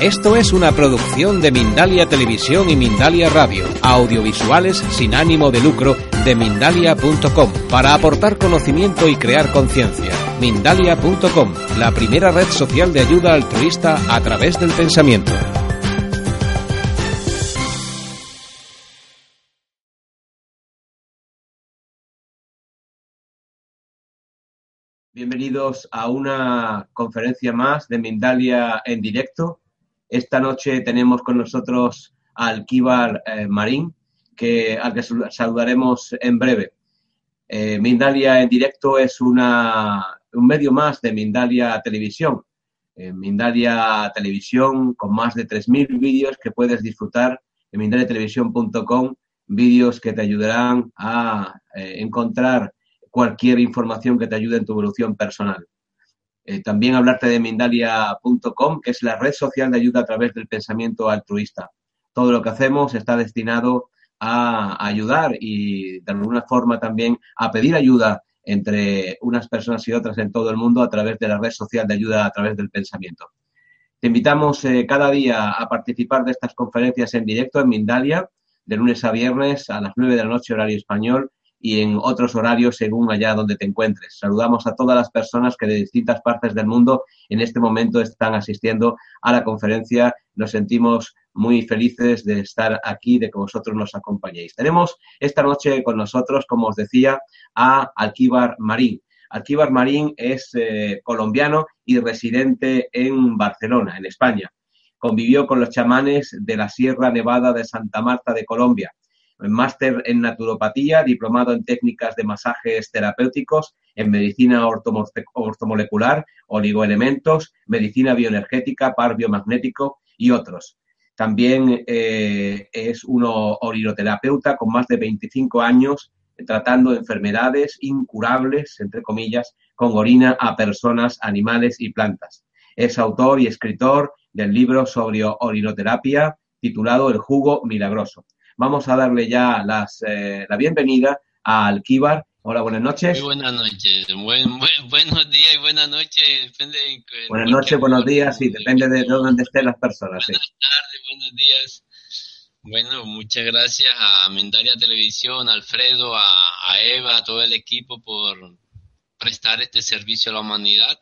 Esto es una producción de Mindalia Televisión y Mindalia Radio, audiovisuales sin ánimo de lucro de mindalia.com, para aportar conocimiento y crear conciencia. Mindalia.com, la primera red social de ayuda altruista a través del pensamiento. Bienvenidos a una conferencia más de Mindalia en directo. Esta noche tenemos con nosotros a Alquíbar eh, Marín, que, al que sal- saludaremos en breve. Eh, Mindalia en directo es una, un medio más de Mindalia Televisión. Mindalia Televisión con más de 3.000 vídeos que puedes disfrutar en mindaliatelevisión.com, vídeos que te ayudarán a eh, encontrar cualquier información que te ayude en tu evolución personal. Eh, también hablarte de Mindalia.com, que es la red social de ayuda a través del pensamiento altruista. Todo lo que hacemos está destinado a ayudar y de alguna forma también a pedir ayuda entre unas personas y otras en todo el mundo a través de la red social de ayuda a través del pensamiento. Te invitamos eh, cada día a participar de estas conferencias en directo en Mindalia, de lunes a viernes a las 9 de la noche horario español y en otros horarios según allá donde te encuentres. Saludamos a todas las personas que de distintas partes del mundo en este momento están asistiendo a la conferencia. Nos sentimos muy felices de estar aquí, de que vosotros nos acompañéis. Tenemos esta noche con nosotros, como os decía, a Alquíbar Marín. Alquíbar Marín es eh, colombiano y residente en Barcelona, en España. Convivió con los chamanes de la Sierra Nevada de Santa Marta de Colombia máster en naturopatía, diplomado en técnicas de masajes terapéuticos, en medicina ortomo- ortomolecular, oligoelementos, medicina bioenergética, par biomagnético y otros. También eh, es uno orinoterapeuta con más de 25 años tratando enfermedades incurables, entre comillas, con orina a personas, animales y plantas. Es autor y escritor del libro sobre orinoterapia titulado El jugo milagroso vamos a darle ya las, eh, la bienvenida a Alquíbar. Hola, buenas noches. Muy buenas noches. Buen, buen- buenos días y buenas noches. Depende en que- Buenas en noches, buenos días, sí, depende de dónde estén las personas. Sí. Buenas tardes, buenos días. Bueno, muchas gracias a Mendaria Televisión, a Alfredo, a, a Eva, a todo el equipo por prestar este servicio a la humanidad,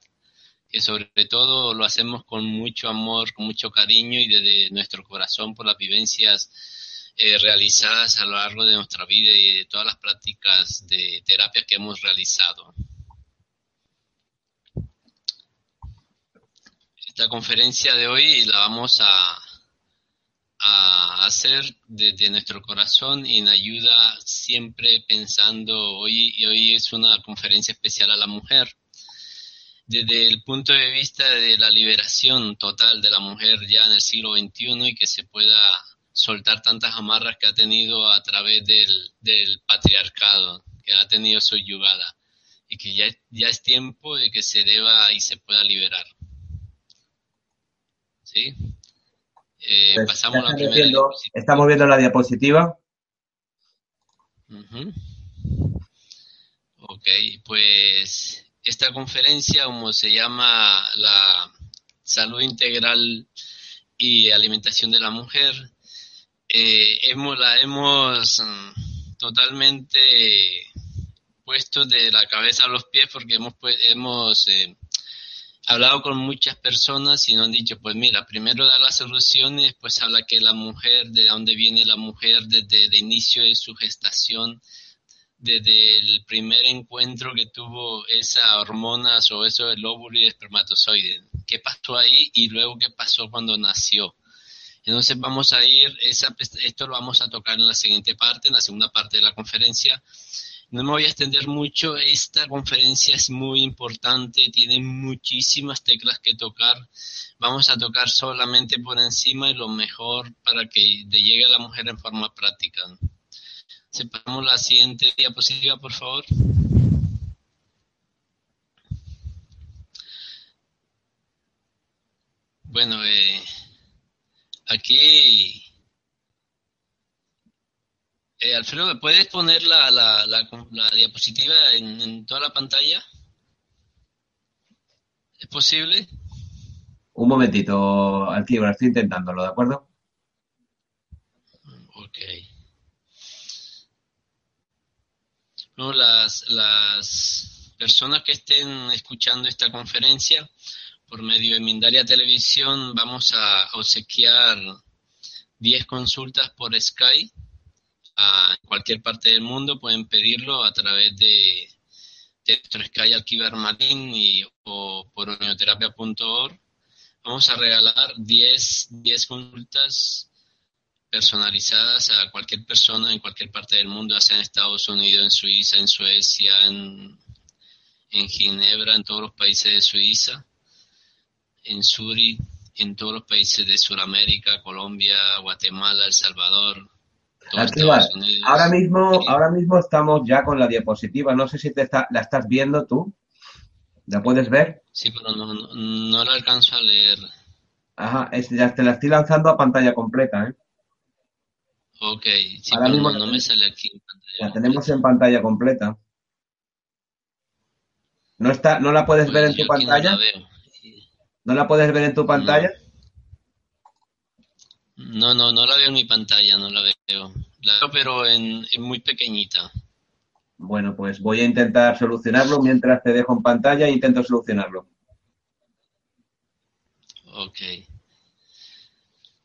que sobre todo lo hacemos con mucho amor, con mucho cariño y desde nuestro corazón por las vivencias eh, realizadas a lo largo de nuestra vida y de todas las prácticas de terapia que hemos realizado. Esta conferencia de hoy la vamos a, a hacer desde nuestro corazón y en ayuda siempre pensando, hoy, y hoy es una conferencia especial a la mujer, desde el punto de vista de la liberación total de la mujer ya en el siglo XXI y que se pueda soltar tantas amarras que ha tenido a través del, del patriarcado, que ha tenido subyugada, y que ya, ya es tiempo de que se deba y se pueda liberar. ¿Sí? Eh, Pues, pasamos la estamos, primera viendo, estamos viendo la diapositiva. Ujú. Ok, pues esta conferencia, como se llama la salud integral y alimentación de la mujer, eh, hemos, la hemos mm, totalmente puesto de la cabeza a los pies porque hemos, pues, hemos eh, hablado con muchas personas y nos han dicho, pues mira, primero da las soluciones, después habla que la mujer, de dónde viene la mujer desde el inicio de su gestación, desde el primer encuentro que tuvo esa hormonas o eso del óvulo y el espermatozoide. ¿Qué pasó ahí y luego qué pasó cuando nació? Entonces vamos a ir, esto lo vamos a tocar en la siguiente parte, en la segunda parte de la conferencia, No me voy a extender mucho, esta conferencia es muy importante, tiene muchísimas teclas que tocar. Vamos a tocar solamente por encima y lo mejor para que llegue a la mujer en forma práctica. Separamos la siguiente diapositiva, por favor. Bueno, eh, aquí eh, Alfredo, ¿me puedes poner la, la, la, diapositiva en, toda la pantalla? ¿Es posible? Un momentito, Alquibra, estoy intentándolo, ¿de acuerdo? Ok. No, las, las personas que estén escuchando esta conferencia por medio de Mindalia Televisión vamos a obsequiar 10 consultas por Skype a cualquier parte del mundo, pueden pedirlo a través de, de nuestro Sky Alquivar Marín y, o por unioterapia.org. Vamos a regalar 10, 10 consultas personalizadas a cualquier persona en cualquier parte del mundo, sea en Estados Unidos, en Suiza, en Suecia, en Ginebra, en todos los países de Suiza, en Suri, en todos los países de Sudamérica, Colombia, Guatemala, El Salvador, ahora mismo, ahora mismo estamos ya con la diapositiva. No sé si te la estás viendo tú. ¿La puedes ver? Sí, pero no, la alcanzo a leer. Ajá, ya te la estoy lanzando a pantalla completa, ¿eh? Ok, sí, ahora mismo no, me sale aquí en pantalla. La tenemos en pantalla completa. ¿No, está, ¿No la puedes ver en tu pantalla? No la, ¿No la puedes ver en tu pantalla? No, no, no la veo en mi pantalla, no la veo. La veo, pero en, muy pequeñita. Bueno, pues voy a intentar solucionarlo mientras te dejo en pantalla e intento solucionarlo. Ok.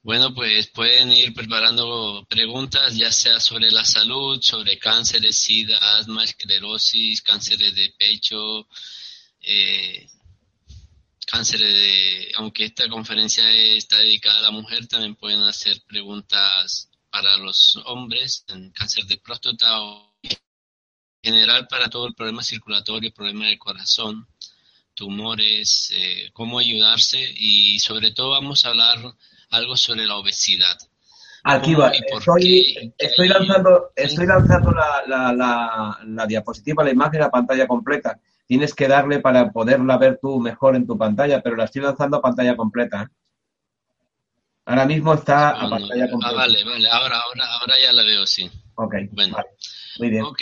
Bueno, pues pueden ir preparando preguntas, ya sea sobre la salud, sobre cánceres, sida, asma, esclerosis, cánceres de pecho, eh, cáncer de, aunque esta conferencia está dedicada a la mujer, también pueden hacer preguntas para los hombres en cáncer de próstata o en general para todo el problema circulatorio, problema del corazón, tumores, eh, cómo ayudarse y sobre todo vamos a hablar algo sobre la obesidad. Aquí va, estoy, estoy, lanzando, estoy lanzando la, la, la, la diapositiva, la imagen, la pantalla completa tienes que darle para poderla ver tú mejor en tu pantalla, pero la estoy lanzando a pantalla completa. Ahora mismo está a pantalla completa. Ah, vale, vale, ahora, ahora, ahora ya la veo, sí. Ok, bueno. Muy bien. Ok,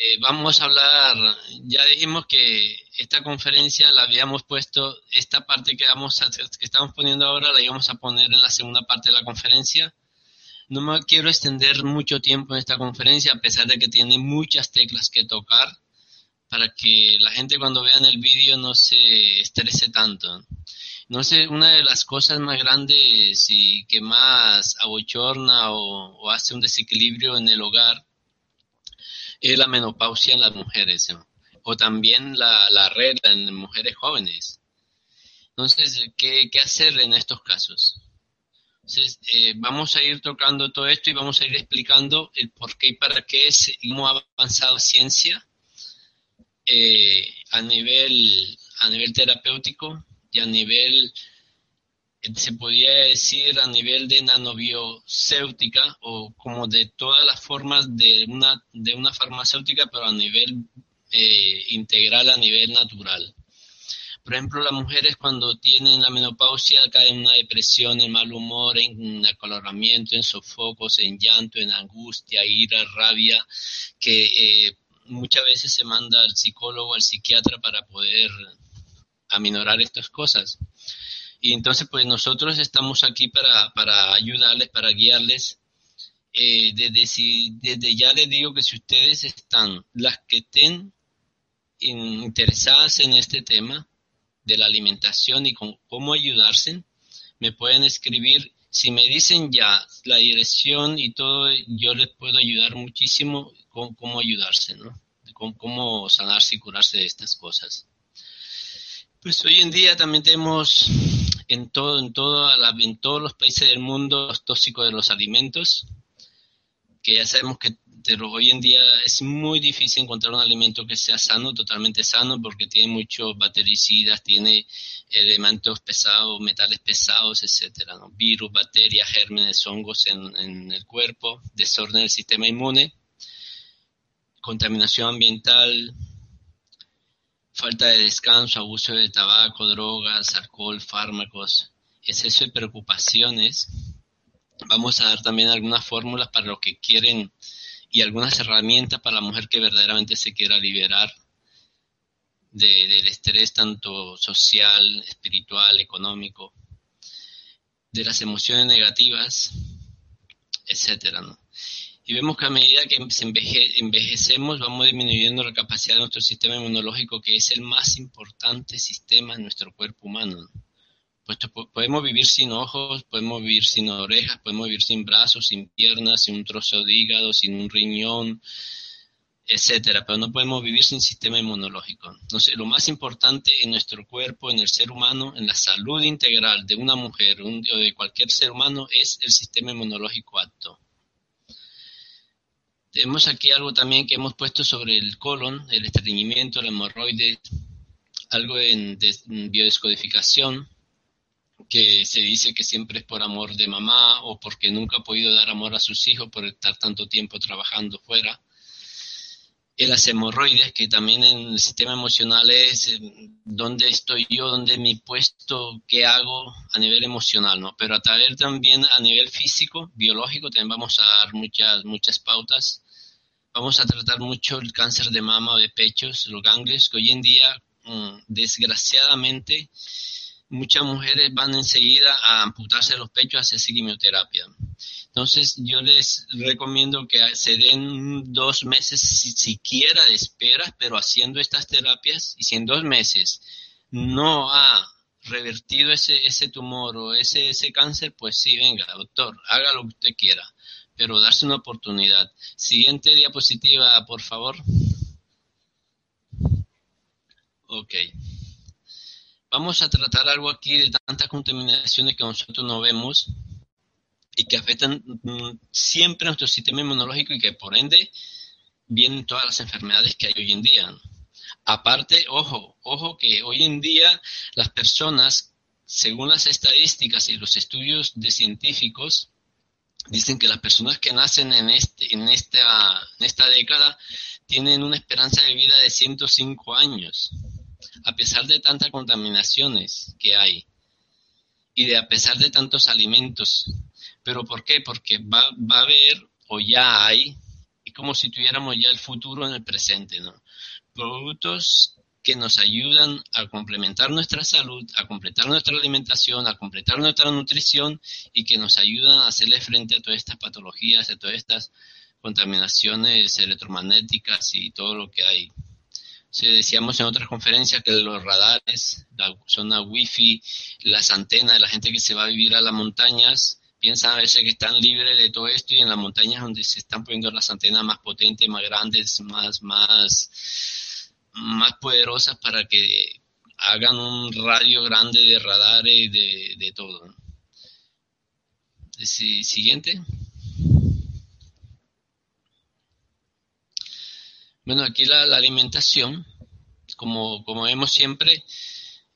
eh, vamos a hablar, ya dijimos que esta conferencia la habíamos puesto, esta parte que, vamos que estamos poniendo ahora la íbamos a poner en la segunda parte de la conferencia. No me quiero extender mucho tiempo en esta conferencia, a pesar de que tiene muchas teclas que tocar para que la gente cuando vean el vídeo no se estrese tanto. No sé, una de las cosas más grandes y que más abochorna o, hace un desequilibrio en el hogar es la menopausia en las mujeres, o también la, la regla en mujeres jóvenes. Entonces, ¿qué, qué hacer en estos casos? Entonces, eh, vamos a ir tocando todo esto y vamos a ir explicando el por qué y para qué es, ha avanzado ciencia eh, a nivel a nivel terapéutico y a nivel se podría decir a nivel de nanobiocéutica o como de todas las formas de una de una farmacéutica pero a nivel eh, integral a nivel natural. Por ejemplo las mujeres cuando tienen la menopausia caen en una depresión en mal humor en acoloramiento en sofocos en llanto en angustia ira rabia que eh, muchas veces se manda al psicólogo, al psiquiatra para poder aminorar estas cosas. Y entonces, pues nosotros estamos aquí para, para ayudarles, para guiarles. Eh, desde, si, desde ya les digo que si ustedes están, las que estén interesadas en este tema de la alimentación y con cómo ayudarse, me pueden escribir. Si me dicen ya la dirección y todo, yo les puedo ayudar muchísimo cómo, ayudarse, ¿no? Cómo, sanarse y curarse de estas cosas. Pues hoy en día también tenemos en todo, en todo, en todos los países del mundo los tóxicos de los alimentos, que ya sabemos que hoy en día es muy difícil encontrar un alimento que sea sano, totalmente sano, porque tiene muchos bactericidas, tiene elementos pesados, metales pesados, etcétera, virus, bacterias, gérmenes, hongos en, en el cuerpo, desorden del sistema inmune, contaminación ambiental, falta de descanso, abuso de tabaco, drogas, alcohol, fármacos, exceso de preocupaciones. Vamos a dar también algunas fórmulas para los que quieren y algunas herramientas para la mujer que verdaderamente se quiera liberar del estrés tanto social, espiritual, económico, de las emociones negativas, etcétera, Y vemos que a medida que envejecemos vamos disminuyendo la capacidad de nuestro sistema inmunológico, que es el más importante sistema en nuestro cuerpo humano podemos vivir sin ojos, podemos vivir sin orejas, podemos vivir sin brazos, sin piernas, sin un trozo de hígado, sin un riñón, etcétera, pero no podemos vivir sin sistema inmunológico. Entonces, lo más importante en nuestro cuerpo, en el ser humano, en la salud integral de una mujer o de cualquier ser humano es el sistema inmunológico apto. Tenemos aquí algo también que hemos puesto sobre el colon, el estreñimiento, la hemorroide, algo en biodescodificación, que se dice que siempre es por amor de mamá o porque nunca ha podido dar amor a sus hijos por estar tanto tiempo trabajando fuera. Y las hemorroides, que también en el sistema emocional es eh, dónde estoy yo, dónde mi puesto, qué hago a nivel emocional, ¿no? Pero a través también a nivel físico, biológico, también vamos a dar muchas, muchas pautas. Vamos a tratar mucho el cáncer de mama o de pechos, los ganglios, que hoy en día, mm, desgraciadamente, muchas mujeres van enseguida a amputarse los pechos a hacer quimioterapia. Entonces yo les recomiendo que se den dos meses siquiera de espera, pero haciendo estas terapias y si en dos meses no ha revertido ese, ese tumor o ese, ese cáncer, pues sí, venga, doctor, haga lo que usted quiera, pero darse una oportunidad. Siguiente diapositiva, por favor. Ok. Vamos a tratar algo aquí de tantas contaminaciones que nosotros no vemos y que afectan mm, siempre nuestro sistema inmunológico y que por ende vienen todas las enfermedades que hay hoy en día. Aparte, ojo, ojo que hoy en día las personas, según las estadísticas y los estudios de científicos, dicen que las personas que nacen en, este, en, esta, en esta década tienen una esperanza de vida de 105 años a pesar de tantas contaminaciones que hay y de a pesar de tantos alimentos. ¿Pero por qué? Porque va, a haber o ya hay, y como si tuviéramos ya el futuro en el presente, ¿no? Productos que nos ayudan a complementar nuestra salud, a completar nuestra alimentación, a completar nuestra nutrición y que nos ayudan a hacerle frente a todas estas patologías, a todas estas contaminaciones electromagnéticas y todo lo que hay. Se decíamos en otras conferencias que los radares, la zona wifi, las antenas, la gente que se va a vivir a las montañas, piensan a veces que están libres de todo esto y en las montañas donde se están poniendo las antenas más potentes, más grandes, más, más, más poderosas para que hagan un radio grande de radares y de, todo. Siguiente. Bueno, aquí la, alimentación, como, como, vemos siempre,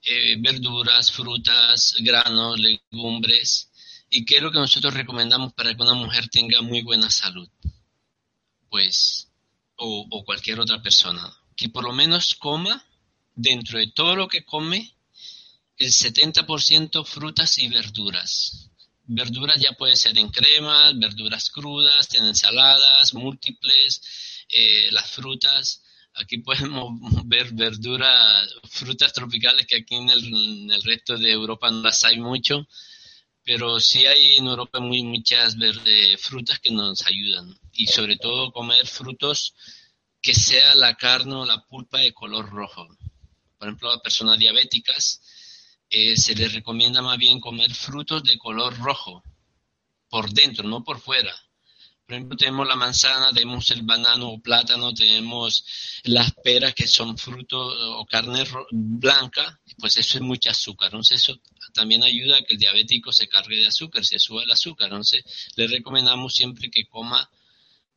eh, verduras, frutas, granos, legumbres. ¿Y qué es lo que nosotros recomendamos para que una mujer tenga muy buena salud? Pues, o cualquier otra persona, que por lo menos coma dentro de todo lo que come el 70% frutas y verduras. Verduras ya puede ser en cremas, verduras crudas, en ensaladas, múltiples, eh, las frutas. Aquí podemos ver verduras, frutas tropicales que aquí en el, resto de Europa no las hay mucho, pero sí hay en Europa muy, muchas verde, frutas que nos ayudan. Y sobre todo comer frutos que sea la carne o la pulpa de color rojo. Por ejemplo, a personas diabéticas eh, se les recomienda más bien comer frutos de color rojo, por dentro, no por fuera por ejemplo, tenemos la manzana, tenemos el banano o plátano, tenemos las peras que son frutos o carne blanca, pues eso es mucho azúcar. Entonces, eso también ayuda a que el diabético se cargue de azúcar, se suba el azúcar. Entonces, le recomendamos siempre que coma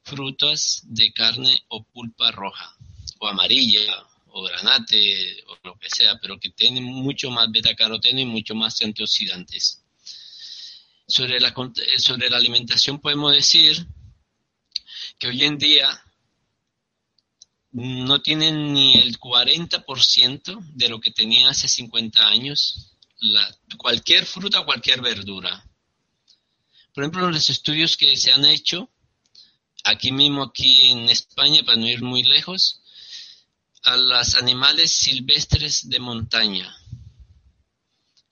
frutas de carne o pulpa roja, o amarilla, o granate, o lo que sea, pero que tienen mucho más beta-caroteno y mucho más antioxidantes. Sobre la, sobre la alimentación podemos decir que hoy en día no tienen ni el 40% de lo que tenían hace 50 años, cualquier fruta cualquier verdura. Por ejemplo, los estudios que se han hecho, aquí mismo, aquí en España, para no ir muy lejos, a los animales silvestres de montaña.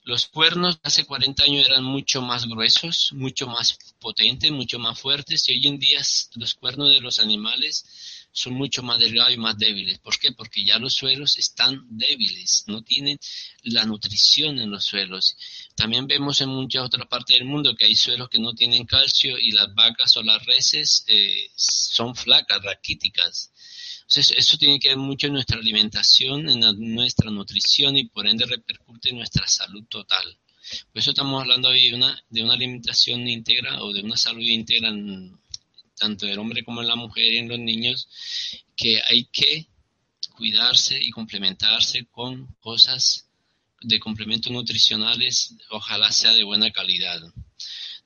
Los cuernos hace 40 años eran mucho más gruesos, mucho más potentes, mucho más fuertes y hoy en día los cuernos de los animales son mucho más delgados y más débiles. ¿Por qué? Porque ya los suelos están débiles, no tienen la nutrición en los suelos. También vemos en muchas otras partes del mundo que hay suelos que no tienen calcio y las vacas o las reses eh, son flacas, raquíticas. Entonces, eso tiene que ver mucho en nuestra alimentación, en nuestra nutrición y por ende repercute en nuestra salud total. Por eso estamos hablando hoy de una, de una alimentación íntegra o de una salud íntegra tanto del hombre como en la mujer y en los niños, que hay que cuidarse y complementarse con cosas de complementos nutricionales, ojalá sea de buena calidad.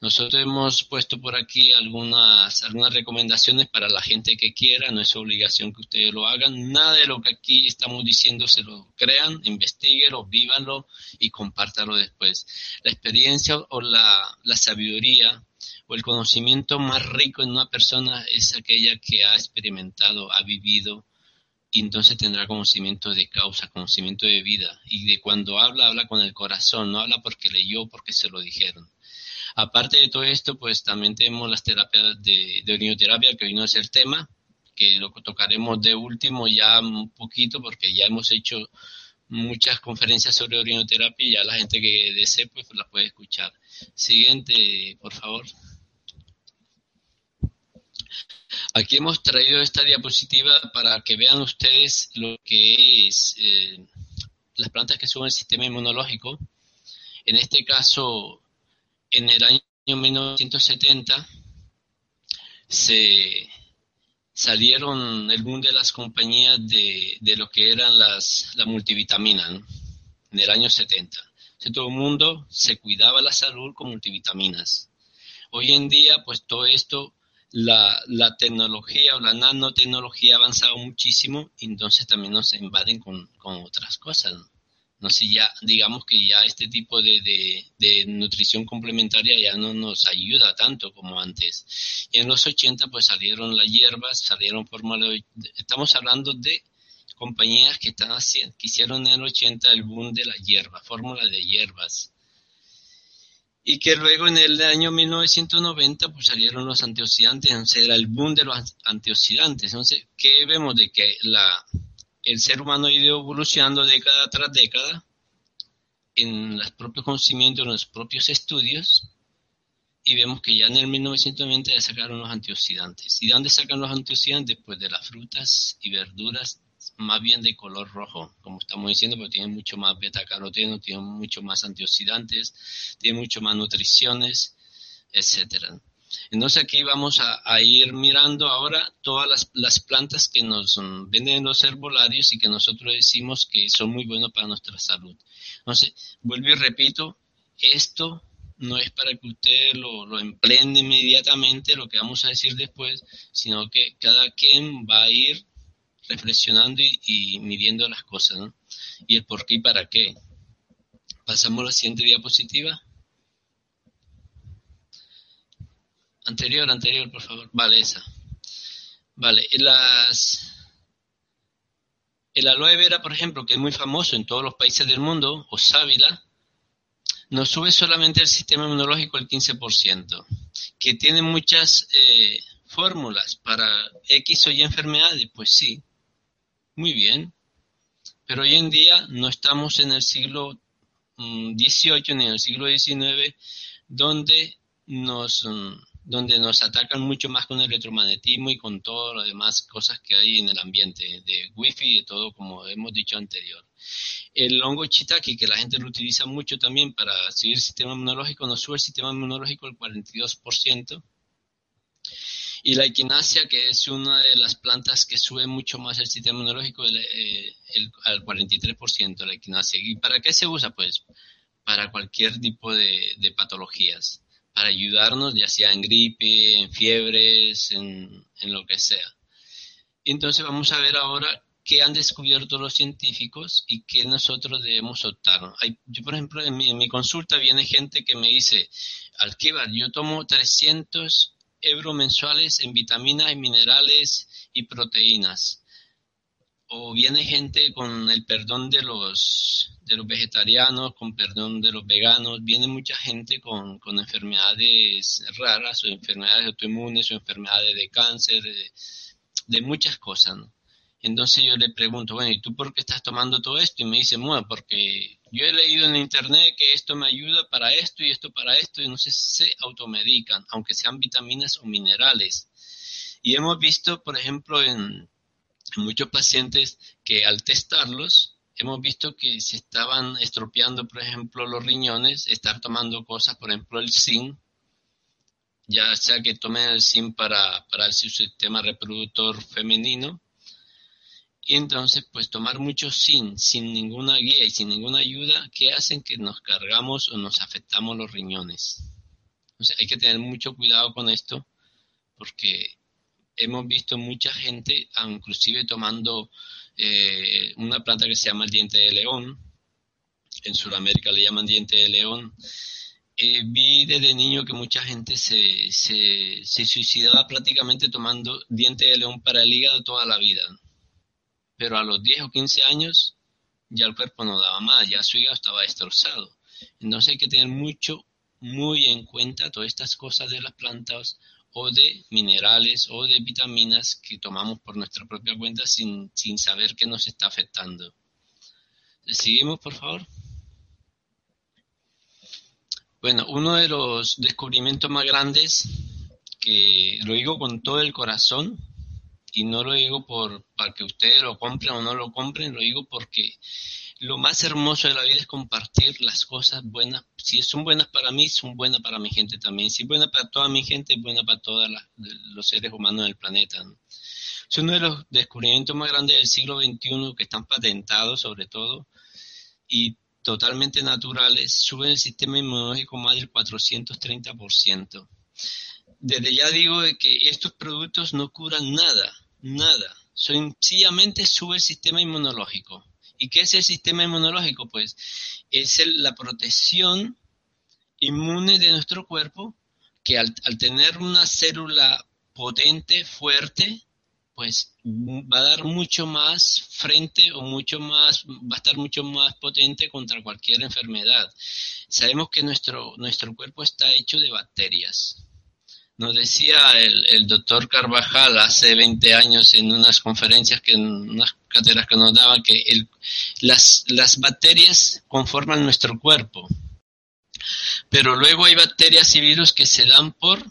Nosotros hemos puesto por aquí algunas, recomendaciones para la gente que quiera, no es obligación que ustedes lo hagan. Nada de lo que aquí estamos diciendo se lo crean, investiguenlo, vívanlo y compártalo después. La experiencia o la sabiduría o el conocimiento más rico en una persona es aquella que ha experimentado, ha vivido, y entonces tendrá conocimiento de causa, conocimiento de vida. Y de cuando habla, habla con el corazón, no habla porque leyó, porque se lo dijeron. Aparte de todo esto, pues también tenemos las terapias de, de orinoterapia, que hoy no es el tema, que lo tocaremos de último ya un poquito, porque ya hemos hecho muchas conferencias sobre orinoterapia y ya la gente que desee, pues la puede escuchar. Siguiente, por favor. Aquí hemos traído esta diapositiva para que vean ustedes lo que es eh, las plantas que suben el sistema inmunológico. En este caso, en el año 1970 se salieron el boom de las compañías de, lo que eran las la multivitaminas en el año 70. todo el mundo se cuidaba la salud con multivitaminas. Hoy en día, pues todo esto, la, la tecnología o la nanotecnología ha avanzado muchísimo, y entonces también nos invaden con, con otras cosas. No sé, ya digamos que ya este tipo de, de, nutrición complementaria ya no nos ayuda tanto como antes. Y en los 80 pues salieron las hierbas, salieron formas, estamos hablando de compañías que están haciendo, que hicieron en el 80 el boom de la hierba, fórmula de hierbas. Y que luego en el año 1990 pues salieron los antioxidantes, entonces era el boom de los antioxidantes. Entonces, ¿qué vemos de que la el ser humano ha ido evolucionando década tras década en los propios conocimientos, en los propios estudios, y vemos que ya en el 1990 ya sacaron los antioxidantes. ¿Y de dónde sacan los antioxidantes? Pues de las frutas y verduras más bien de color rojo, como estamos diciendo, porque tienen mucho más beta-caroteno, tienen mucho más antioxidantes, tienen mucho más nutriciones, etcétera. Entonces aquí vamos a, ir mirando ahora todas las, plantas que nos venden en los herbolarios y que nosotros decimos que son muy buenos para nuestra salud. Entonces, vuelvo y repito, esto no es para que usted lo, lo empleen inmediatamente, lo que vamos a decir después, sino que cada quien va a ir reflexionando y, y midiendo las cosas, ¿no? Y el por qué y para qué. Pasamos a la siguiente diapositiva. Anterior, anterior, por favor. Vale, esa. Vale, las... El aloe vera, por ejemplo, que es muy famoso en todos los países del mundo, o sábila, nos sube solamente el sistema inmunológico el 15%, que tiene muchas eh, fórmulas para X o Y enfermedades, pues sí, muy bien, pero hoy en día no estamos en el siglo XVIII mm, ni en el siglo XIX donde nos, mm, donde nos atacan mucho más con el electromagnetismo y con todo lo demás cosas que hay en el ambiente, de wifi y de todo, como hemos dicho anterior. El hongo shiitake, que la gente lo utiliza mucho también para seguir el sistema inmunológico, nos sube el sistema inmunológico el 42%. Y la equinacia, que es una de las plantas que sube mucho más el sistema inmunológico, eh, el, al 43%, la equinacia. ¿Y para qué se usa? Pues para cualquier tipo de, patologías, para ayudarnos, ya sea en gripe, en fiebres, en, lo que sea. Entonces vamos a ver ahora qué han descubierto los científicos y qué nosotros debemos optar. Yo, por ejemplo, en mi, en mi, consulta viene gente que me dice, Alquivar, yo tomo 300 euros mensuales en vitaminas y minerales y proteínas. O viene gente con el perdón de los, de los vegetarianos, con perdón de los veganos, viene mucha gente con, con enfermedades raras o enfermedades autoinmunes o enfermedades de cáncer, de, muchas cosas. Entonces yo le pregunto, bueno, ¿y tú por qué estás tomando todo esto? Y me dice, bueno, porque yo he leído en internet que esto me ayuda para esto y esto para esto, y no sé, se automedican, aunque sean vitaminas o minerales. Y hemos visto, por ejemplo, en, muchos pacientes que al testarlos, hemos visto que se estaban estropeando, por ejemplo, los riñones, estar tomando cosas, por ejemplo, el zinc, ya sea que tomen el zinc para, para sistema reproductor femenino, y entonces, pues tomar mucho sin, sin ninguna guía y sin ninguna ayuda, que hacen que nos cargamos o nos afectamos los riñones. O hay que tener mucho cuidado con esto, porque hemos visto mucha gente, inclusive tomando eh, una planta que se llama el diente de león, en Sudamérica le llaman diente de león. Eh, vi desde niño que mucha gente se, se, se suicidaba prácticamente tomando diente de león para el hígado toda la vida pero a los 10 o 15 años ya el cuerpo no daba más, ya su hígado estaba destrozado. Entonces hay que tener mucho, muy en cuenta todas estas cosas de las plantas o de minerales o de vitaminas que tomamos por nuestra propia cuenta sin, sin saber qué nos está afectando. Seguimos, por favor. Bueno, uno de los descubrimientos más grandes, que lo digo con todo el corazón, y no lo digo por para que ustedes lo compren o no lo compren, lo digo porque lo más hermoso de la vida es compartir las cosas buenas. Si son buenas para mí, son buenas para mi gente también. Si es buena para toda mi gente, es buena para todos los seres humanos del planeta. Es uno de los descubrimientos más grandes del siglo XXI que están patentados sobre todo y totalmente naturales. Suben el sistema inmunológico más del 430% desde ya digo que estos productos no curan nada, nada. Sencillamente sube el sistema inmunológico. ¿Y qué es el sistema inmunológico? Pues es la protección inmune de nuestro cuerpo que al, al, tener una célula potente, fuerte, pues va a dar mucho más frente o mucho más, va a estar mucho más potente contra cualquier enfermedad. Sabemos que nuestro, nuestro cuerpo está hecho de bacterias. Nos decía el, el, doctor Carvajal hace 20 años en unas conferencias, que en unas cátedras que nos daba, que el, las, las bacterias conforman nuestro cuerpo. Pero luego hay bacterias y virus que se dan por,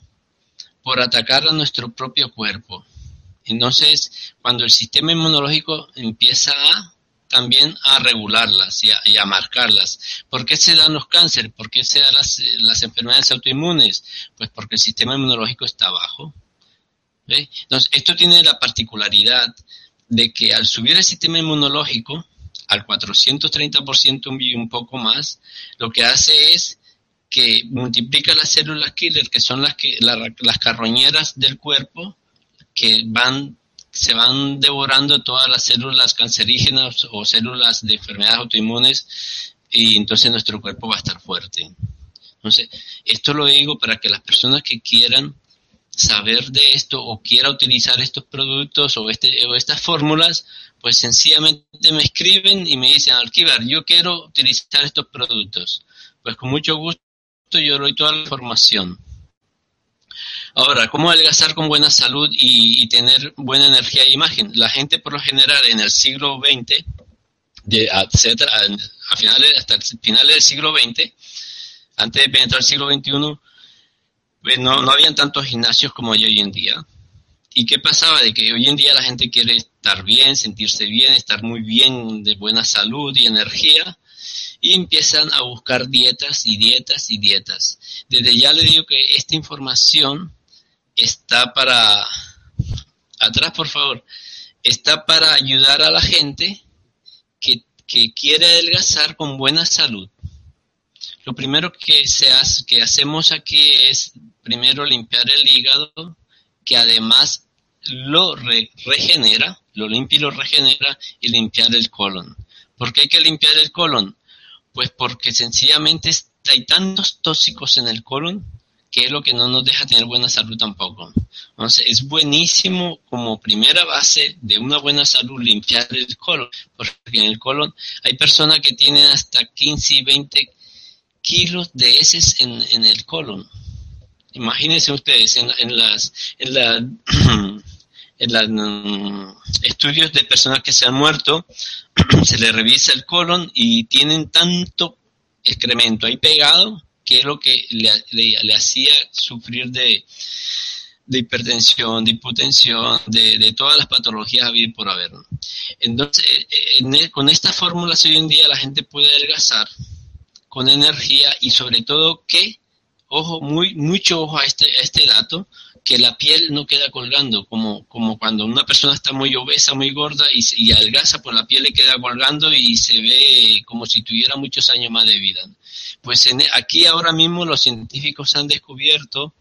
por atacar a nuestro propio cuerpo. Entonces, cuando el sistema inmunológico empieza a también a regularlas y a, marcarlas. ¿Por qué se dan los cánceres? ¿Por qué se dan las, enfermedades autoinmunes? Pues porque el sistema inmunológico está bajo. Entonces, esto tiene la particularidad de que al subir el sistema inmunológico al 430% y un poco más, lo que hace es que multiplica las células killer, que son las, que, la, las carroñeras del cuerpo, que van se van devorando todas las células cancerígenas o células de enfermedades autoinmunes y entonces nuestro cuerpo va a estar fuerte. Entonces, esto lo digo para que las personas que quieran saber de esto o quiera utilizar estos productos o, este, o estas fórmulas, pues sencillamente me escriben y me dicen, Alquivar, yo quiero utilizar estos productos. Pues con mucho gusto yo doy toda la información. Ahora, ¿cómo adelgazar con buena salud y, tener buena energía e imagen? La gente por lo general en el siglo XX, de, a, finales, hasta finales del siglo XX, antes de penetrar el siglo XXI, pues no, no habían tantos gimnasios como hay hoy en día. ¿Y qué pasaba? De que hoy en día la gente quiere estar bien, sentirse bien, estar muy bien, de buena salud y energía, y empiezan a buscar dietas y dietas y dietas. Desde ya le digo que esta información está para, atrás por favor, está para ayudar a la gente que, que quiere adelgazar con buena salud. Lo primero que, se hace, que hacemos aquí es primero limpiar el hígado, que además lo regenera, lo limpia y lo regenera, y limpiar el colon. ¿Por qué hay que limpiar el colon? Pues porque sencillamente hay tantos tóxicos en el colon que es lo que no nos deja tener buena salud tampoco. Entonces, es buenísimo como primera base de una buena salud limpiar el colon, porque en el colon hay personas que tienen hasta 15 y 20 kilos de heces en, en el colon. Imagínense ustedes en, en las en la, en los mm, estudios de personas que se han muerto, se les revisa el colon y tienen tanto excremento ahí pegado que es lo que le, hacía sufrir de, de hipertensión, de hipotensión, de, de, todas las patologías vivir por haber. Entonces, en con estas fórmulas hoy en día la gente puede adelgazar con energía y sobre todo que, ojo, muy, mucho ojo a este, a este dato, que la piel no queda colgando, como, como cuando una persona está muy obesa, muy gorda y, y adelgaza, pues la piel le queda colgando y se ve como si tuviera muchos años más de vida. Pues en, aquí ahora mismo los científicos han descubierto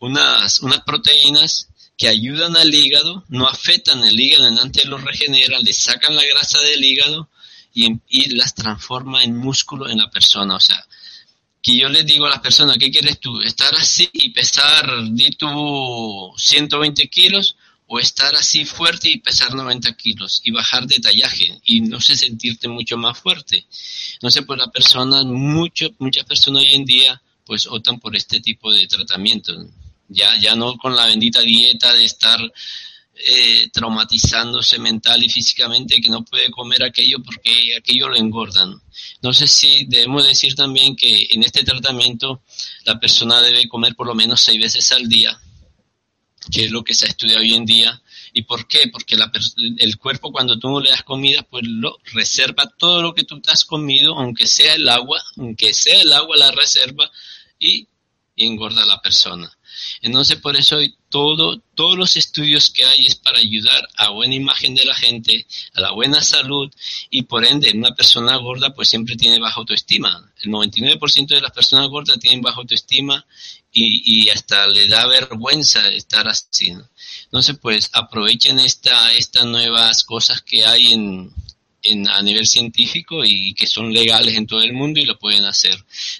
unas, unas proteínas que ayudan al hígado, no afectan el hígado, antes lo regeneran, le sacan la grasa del hígado y, y las transforma en músculo en la persona. O sea, que yo les digo a las personas, ¿qué quieres tú? ¿Estar así y pesar, di tú, 120 kilos? ¿O estar así fuerte y pesar 90 kilos y bajar de tallaje y no sé, sentirte mucho más fuerte? No sé, pues las personas, muchas personas hoy en día, pues optan por este tipo de tratamiento. Ya, ya no con la bendita dieta de estar eh, traumatizándose mental y físicamente que no puede comer aquello porque aquello lo engordan. No sé si debemos decir también que en este tratamiento la persona debe comer por lo menos seis veces al día, que es lo que se ha estudiado hoy en día. ¿Y por qué? Porque el cuerpo cuando tú no le das comida, pues lo reserva todo lo que tú te has comido, aunque sea el agua, aunque sea el agua la reserva y, y engorda a la persona. Entonces, por eso todo, todos los estudios que hay es para ayudar a buena imagen de la gente, a la buena salud y por ende una persona gorda pues siempre tiene baja autoestima. El 99% de las personas gordas tienen baja autoestima y, y hasta le da vergüenza estar así. Entonces, pues aprovechen esta, estas nuevas cosas que hay en, en, a nivel científico y que son legales en todo el mundo y lo pueden hacer.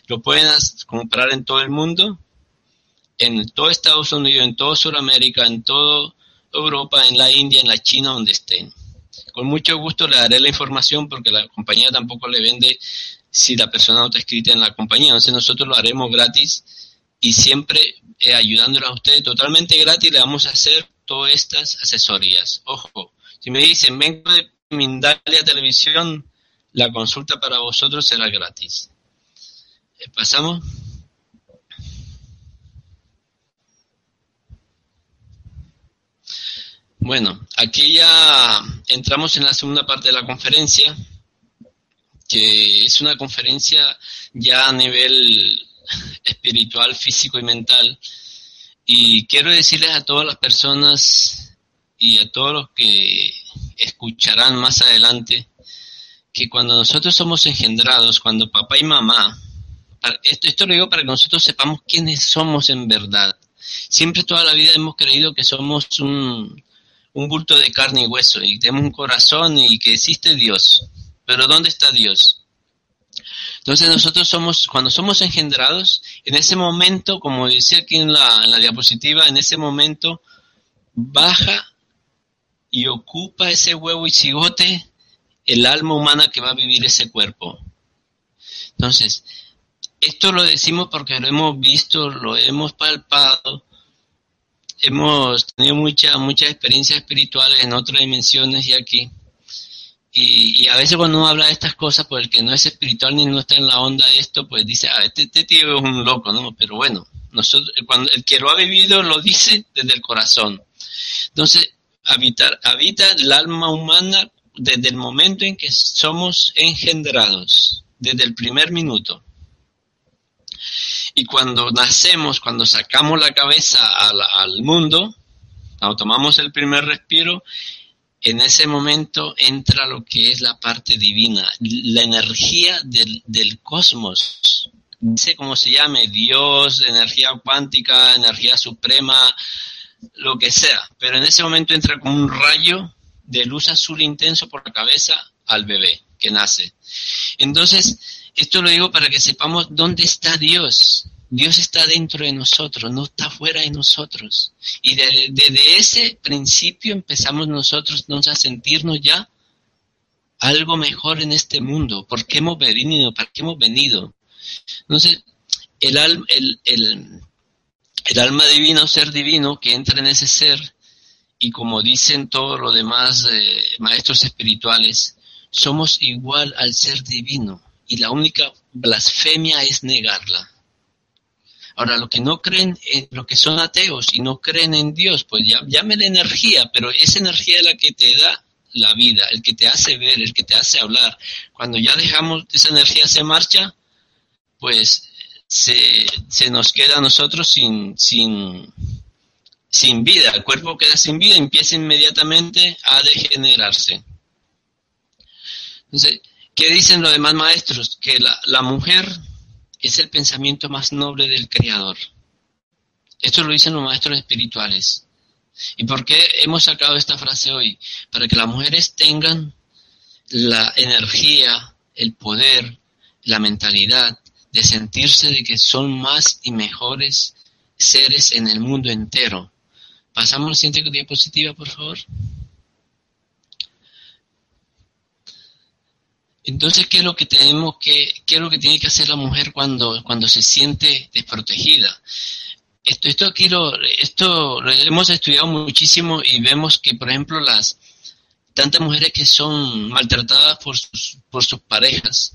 Lo pueden comprar en todo el mundo en todo Estados Unidos, en toda Sudamérica, en toda Europa, en la India, en la China, donde estén. Con mucho gusto le daré la información porque la compañía tampoco le vende si la persona no está escrita en la compañía. Entonces nosotros lo haremos gratis y siempre eh, a ustedes totalmente gratis le vamos a hacer todas estas asesorías. Ojo, si me dicen vengo de Mindalia Televisión, la consulta para vosotros será gratis. Eh, ¿Pasamos? Bueno, aquí ya entramos en la segunda parte de la conferencia, que es una conferencia ya a nivel espiritual, físico y mental. Y quiero decirles a todas las personas y a todos los que escucharán más adelante, que cuando nosotros somos engendrados, cuando papá y mamá, esto, esto lo digo para que nosotros sepamos quiénes somos en verdad. Siempre toda la vida hemos creído que somos un, un bulto de carne y hueso y tenemos un corazón y que existe Dios. Pero ¿dónde está Dios? Entonces nosotros somos, cuando somos engendrados, en ese momento, como decía aquí en la, en la diapositiva, en ese momento baja y ocupa ese huevo y cigote el alma humana que va a vivir ese cuerpo. Entonces, esto lo decimos porque lo hemos visto, lo hemos palpado, hemos tenido muchas muchas experiencias espirituales en otras dimensiones y aquí. Y, a veces cuando uno habla de estas cosas, pues el que no es espiritual ni no está en la onda de esto, pues dice, ah, este, este tío es un loco, ¿no? Pero bueno, nosotros, cuando el que lo ha vivido lo dice desde el corazón. Entonces, habitar, habita el alma humana desde el momento en que somos engendrados, desde el primer minuto. Y cuando nacemos, cuando sacamos la cabeza al, mundo, cuando tomamos el primer respiro, en ese momento entra lo que es la parte divina, la energía del, del cosmos. No sé cómo se llame, Dios, energía cuántica, energía suprema, lo que sea. Pero en ese momento entra como un rayo de luz azul intenso por la cabeza al bebé que nace. Entonces, esto lo digo para que sepamos dónde está Dios. Dios está dentro de nosotros, no está fuera de nosotros. Y desde, ese principio empezamos nosotros a sentirnos ya algo mejor en este mundo. ¿Por qué hemos venido? ¿Para qué hemos venido? Entonces, el, el, el, alma divina o ser divino que entra en ese ser, y como dicen todos los demás eh, maestros espirituales, somos igual al ser divino. Y la única blasfemia es negarla. Ahora, los que no creen, en, lo que son ateos y no creen en Dios, pues ya, la energía, pero esa energía es la que te da la vida, el que te hace ver, el que te hace hablar. Cuando ya dejamos esa energía se marcha, pues se, se nos queda a nosotros sin, sin, sin vida. El cuerpo queda sin vida, empieza inmediatamente a degenerarse. Entonces, ¿qué dicen los demás maestros? Que la, mujer es el pensamiento más noble del Creador. Esto lo dicen los maestros espirituales. ¿Y por qué hemos sacado esta frase hoy? Para que las mujeres tengan la energía, el poder, la mentalidad de sentirse de que son más y mejores seres en el mundo entero. Pasamos la siguiente diapositiva, por favor. Entonces, ¿qué es lo que tenemos que, qué es lo que tiene que hacer la mujer cuando, cuando se siente desprotegida? Esto, esto aquí lo, esto lo hemos estudiado muchísimo y vemos que, por ejemplo, las tantas mujeres que son maltratadas por sus, por sus parejas.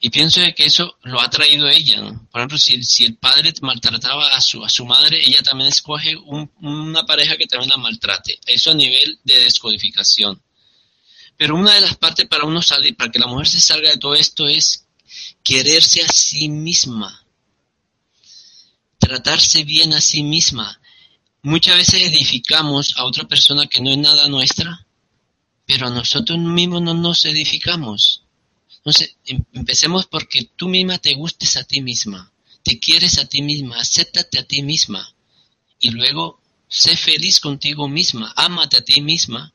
Y pienso que eso lo ha traído ella. Por ejemplo, si, si el padre maltrataba a su, a su madre, ella también escoge una pareja que también la maltrate. Eso a nivel de descodificación. Pero una de las partes para uno salir, para que la mujer se salga de todo esto es quererse a sí misma, tratarse bien a sí misma. Muchas veces edificamos a otra persona que no es nada nuestra, pero a nosotros mismos no nos edificamos. Entonces, em, empecemos porque tú misma te gustes a ti misma, te quieres a ti misma, acéptate a ti misma y luego sé feliz contigo misma, ámate a ti misma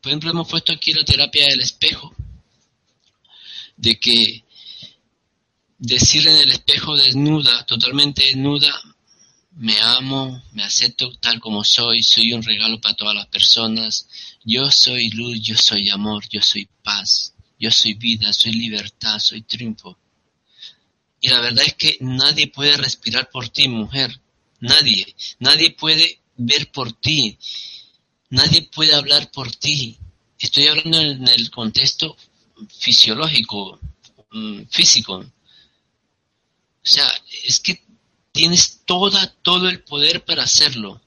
por ejemplo, hemos puesto aquí la terapia del espejo, de que decir en el espejo desnuda, totalmente desnuda, me amo, me acepto tal como soy, soy un regalo para todas las personas, yo soy luz, yo soy amor, yo soy paz, yo soy vida, soy libertad, soy triunfo. Y la verdad es que nadie puede respirar por ti, mujer, nadie, nadie puede ver por ti, Nadie puede hablar por ti. Estoy hablando en el contexto fisiológico, mm, físico. O sea, es que tienes toda, todo el poder para hacerlo.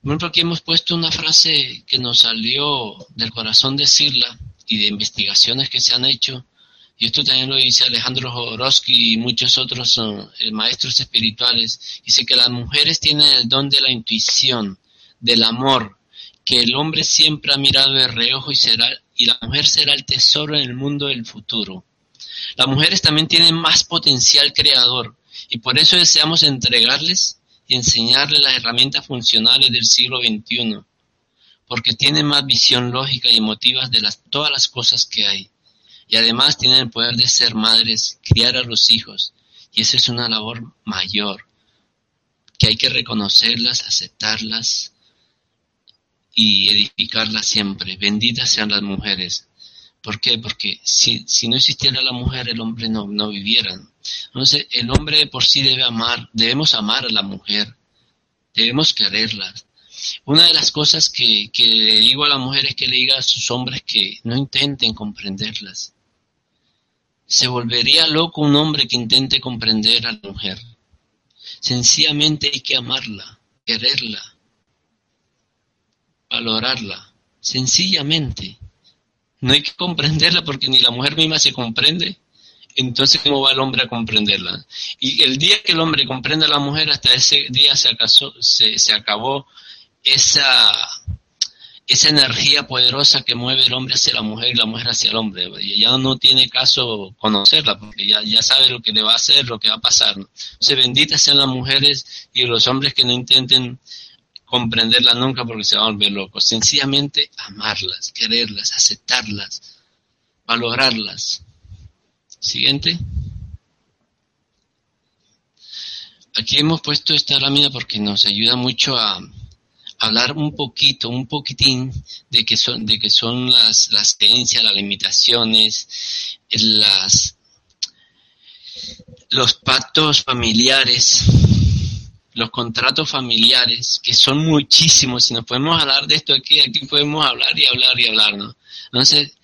Por ejemplo, aquí hemos puesto una frase que nos salió del corazón decirla y de investigaciones que se han hecho. Y esto también lo dice Alejandro Jodorowsky y muchos otros eh, maestros espirituales. Dice que las mujeres tienen el don de la intuición, del amor, que el hombre siempre ha mirado de reojo y será y la mujer será el tesoro en el mundo del futuro. Las mujeres también tienen más potencial creador y por eso deseamos entregarles y enseñarles las herramientas funcionales del siglo XXI, porque tienen más visión lógica y emotiva de las, todas las cosas que hay. Y además tienen el poder de ser madres, criar a los hijos, y esa es una labor mayor, que hay que reconocerlas, aceptarlas y edificarla siempre. Benditas sean las mujeres. ¿Por qué? Porque si, si no existiera la mujer, el hombre no, no viviera. Entonces, el hombre por sí debe amar, debemos amar a la mujer, debemos quererla. Una de las cosas que, que le digo a la mujer es que le diga a sus hombres que no intenten comprenderlas. Se volvería loco un hombre que intente comprender a la mujer. Sencillamente hay que amarla, quererla, valorarla, sencillamente. No hay que comprenderla porque ni la mujer misma se comprende entonces ¿cómo va el hombre a comprenderla? Y el día que el hombre comprende a la mujer, hasta ese día se, se, se acabó esa, esa energía poderosa que mueve el hombre hacia la mujer y la mujer hacia el hombre. Y ya no tiene caso conocerla, porque ya, ya sabe lo que le va a hacer, lo que va a pasar. Se benditas sean las mujeres y los hombres que no intenten comprenderla nunca porque se van a volver locos. Sencillamente amarlas, quererlas, aceptarlas, valorarlas. Siguiente. Aquí hemos puesto esta lámina porque nos ayuda mucho a hablar un poquito, un poquitín de que son, de que son las, las creencias, las limitaciones, las, los pactos familiares, los contratos familiares, que son muchísimos, si nos podemos hablar de esto aquí, aquí podemos hablar y hablar y hablar, ¿no? Entonces,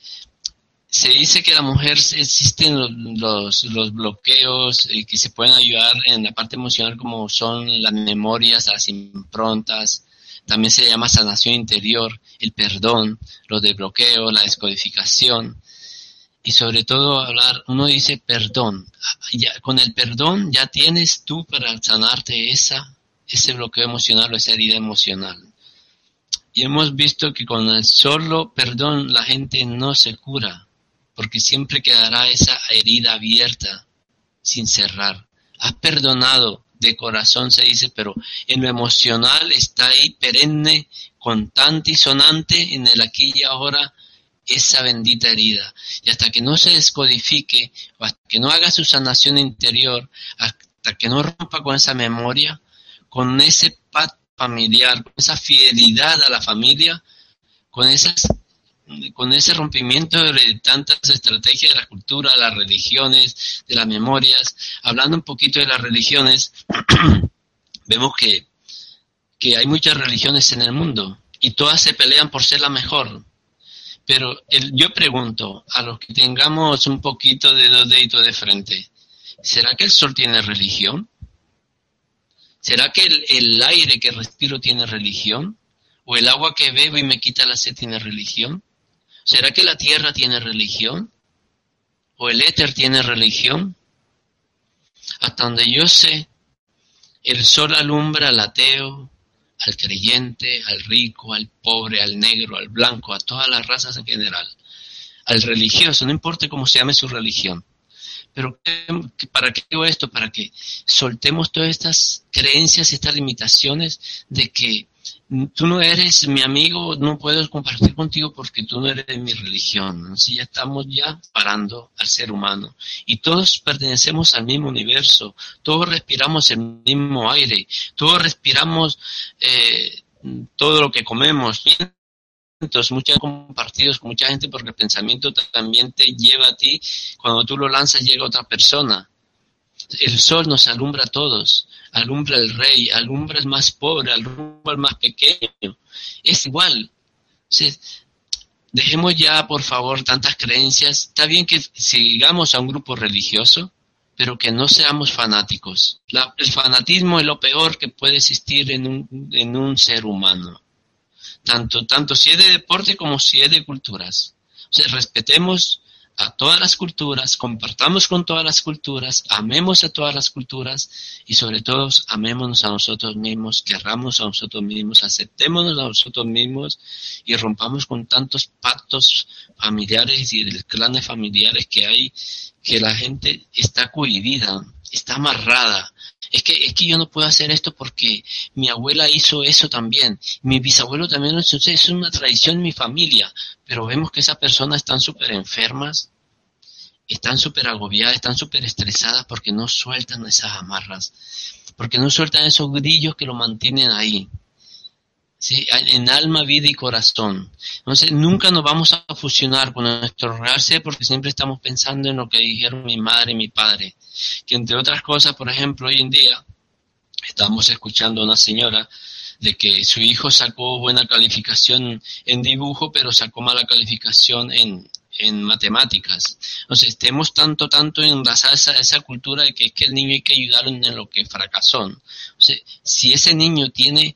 se dice que la mujer existen los, los, bloqueos y que se pueden ayudar en la parte emocional como son las memorias, las improntas, también se llama sanación interior, el perdón, los desbloqueos, la descodificación y sobre todo hablar, uno dice perdón, ya, con el perdón ya tienes tú para sanarte esa, ese bloqueo emocional o esa herida emocional. Y hemos visto que con el solo perdón la gente no se cura, porque siempre quedará esa herida abierta, sin cerrar. Has perdonado, de corazón se dice, pero en lo emocional está ahí perenne, contante y sonante en el aquí y ahora esa bendita herida. Y hasta que no se descodifique, hasta que no haga su sanación interior, hasta que no rompa con esa memoria, con ese pacto familiar, con esa fidelidad a la familia, con esas con ese rompimiento de tantas estrategias de la cultura, de las religiones, de las memorias, hablando un poquito de las religiones, vemos que, que hay muchas religiones en el mundo y todas se pelean por ser la mejor. Pero yo pregunto, a los que tengamos un poquito de dos deditos de frente, ¿será que el sol tiene religión? ¿Será que el, el aire que respiro tiene religión? ¿O el agua que bebo y me quita la sed tiene religión? ¿Será que la tierra tiene religión? ¿O el éter tiene religión? Hasta donde yo sé, el sol alumbra al ateo, al creyente, al rico, al pobre, al negro, al blanco, a todas las razas en general, al religioso, no importa cómo se llame su religión. Pero ¿para qué digo esto? Para que soltemos todas estas creencias y estas limitaciones de que tú no eres mi amigo, no puedo compartir contigo porque tú no eres de mi religión. Así ya estamos ya parando al ser humano. Y todos pertenecemos al mismo universo, todos respiramos el mismo aire, todos respiramos eh, todo lo que comemos. Entonces, muchos compartidos con mucha gente porque el pensamiento también te lleva a ti. Cuando tú lo lanzas llega otra persona. El sol nos alumbra a todos alumbra el rey, alumbra el más pobre, alumbra el más pequeño. Es igual. dejemos ya, por favor, tantas creencias. Está bien que sigamos a un grupo religioso, pero que no seamos fanáticos. el fanatismo es lo peor que puede existir en un, en un ser humano. Tanto, tanto si es de deporte como si es de culturas. O respetemos a todas las culturas, compartamos con todas las culturas, amemos a todas las culturas y sobre todo amémonos a nosotros mismos, querramos a nosotros mismos, aceptémonos a nosotros mismos y rompamos con tantos pactos familiares y de clanes familiares que hay, que la gente está cohibida, está amarrada. Es que, es que yo no puedo hacer esto porque mi abuela hizo eso también, mi bisabuelo también lo hizo, es una tradición en mi familia, pero vemos que esas personas están súper enfermas, están súper agobiadas, están súper estresadas porque no sueltan esas amarras, porque no sueltan esos grillos que lo mantienen ahí. En alma, vida y corazón. Entonces, nunca nos vamos a fusionar con nuestro real ser porque siempre estamos pensando en lo que dijeron mi madre y mi padre. Que entre otras cosas, por ejemplo, hoy en día estamos escuchando a una señora de que su hijo sacó buena calificación en dibujo, pero sacó mala calificación en, en matemáticas. Entonces, estemos tanto, tanto en esa, esa cultura de que es que el niño hay que ayudarlo en lo que fracasó. Si ese niño tiene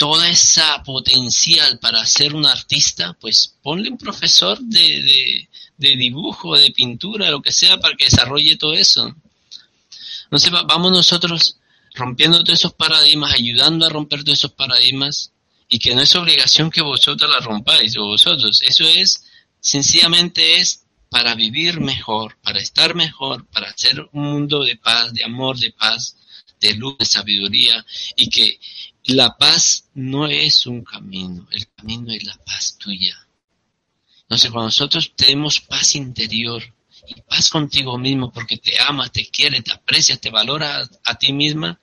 toda esa potencial para ser un artista, pues ponle un profesor de, de dibujo, de pintura, lo que sea, para que desarrolle todo eso. Entonces vamos nosotros rompiendo todos esos paradigmas, ayudando a romper todos esos paradigmas, y que no es obligación que vosotros la rompáis, o vosotros, eso es, sencillamente es para vivir mejor, para estar mejor, para hacer un mundo de paz, de amor, de paz, de luz, de sabiduría, y que la paz no es un camino, el camino es la paz tuya. Entonces, cuando nosotros tenemos paz interior y paz contigo mismo porque te amas, te quieres, te aprecias, te valoras a, ti misma,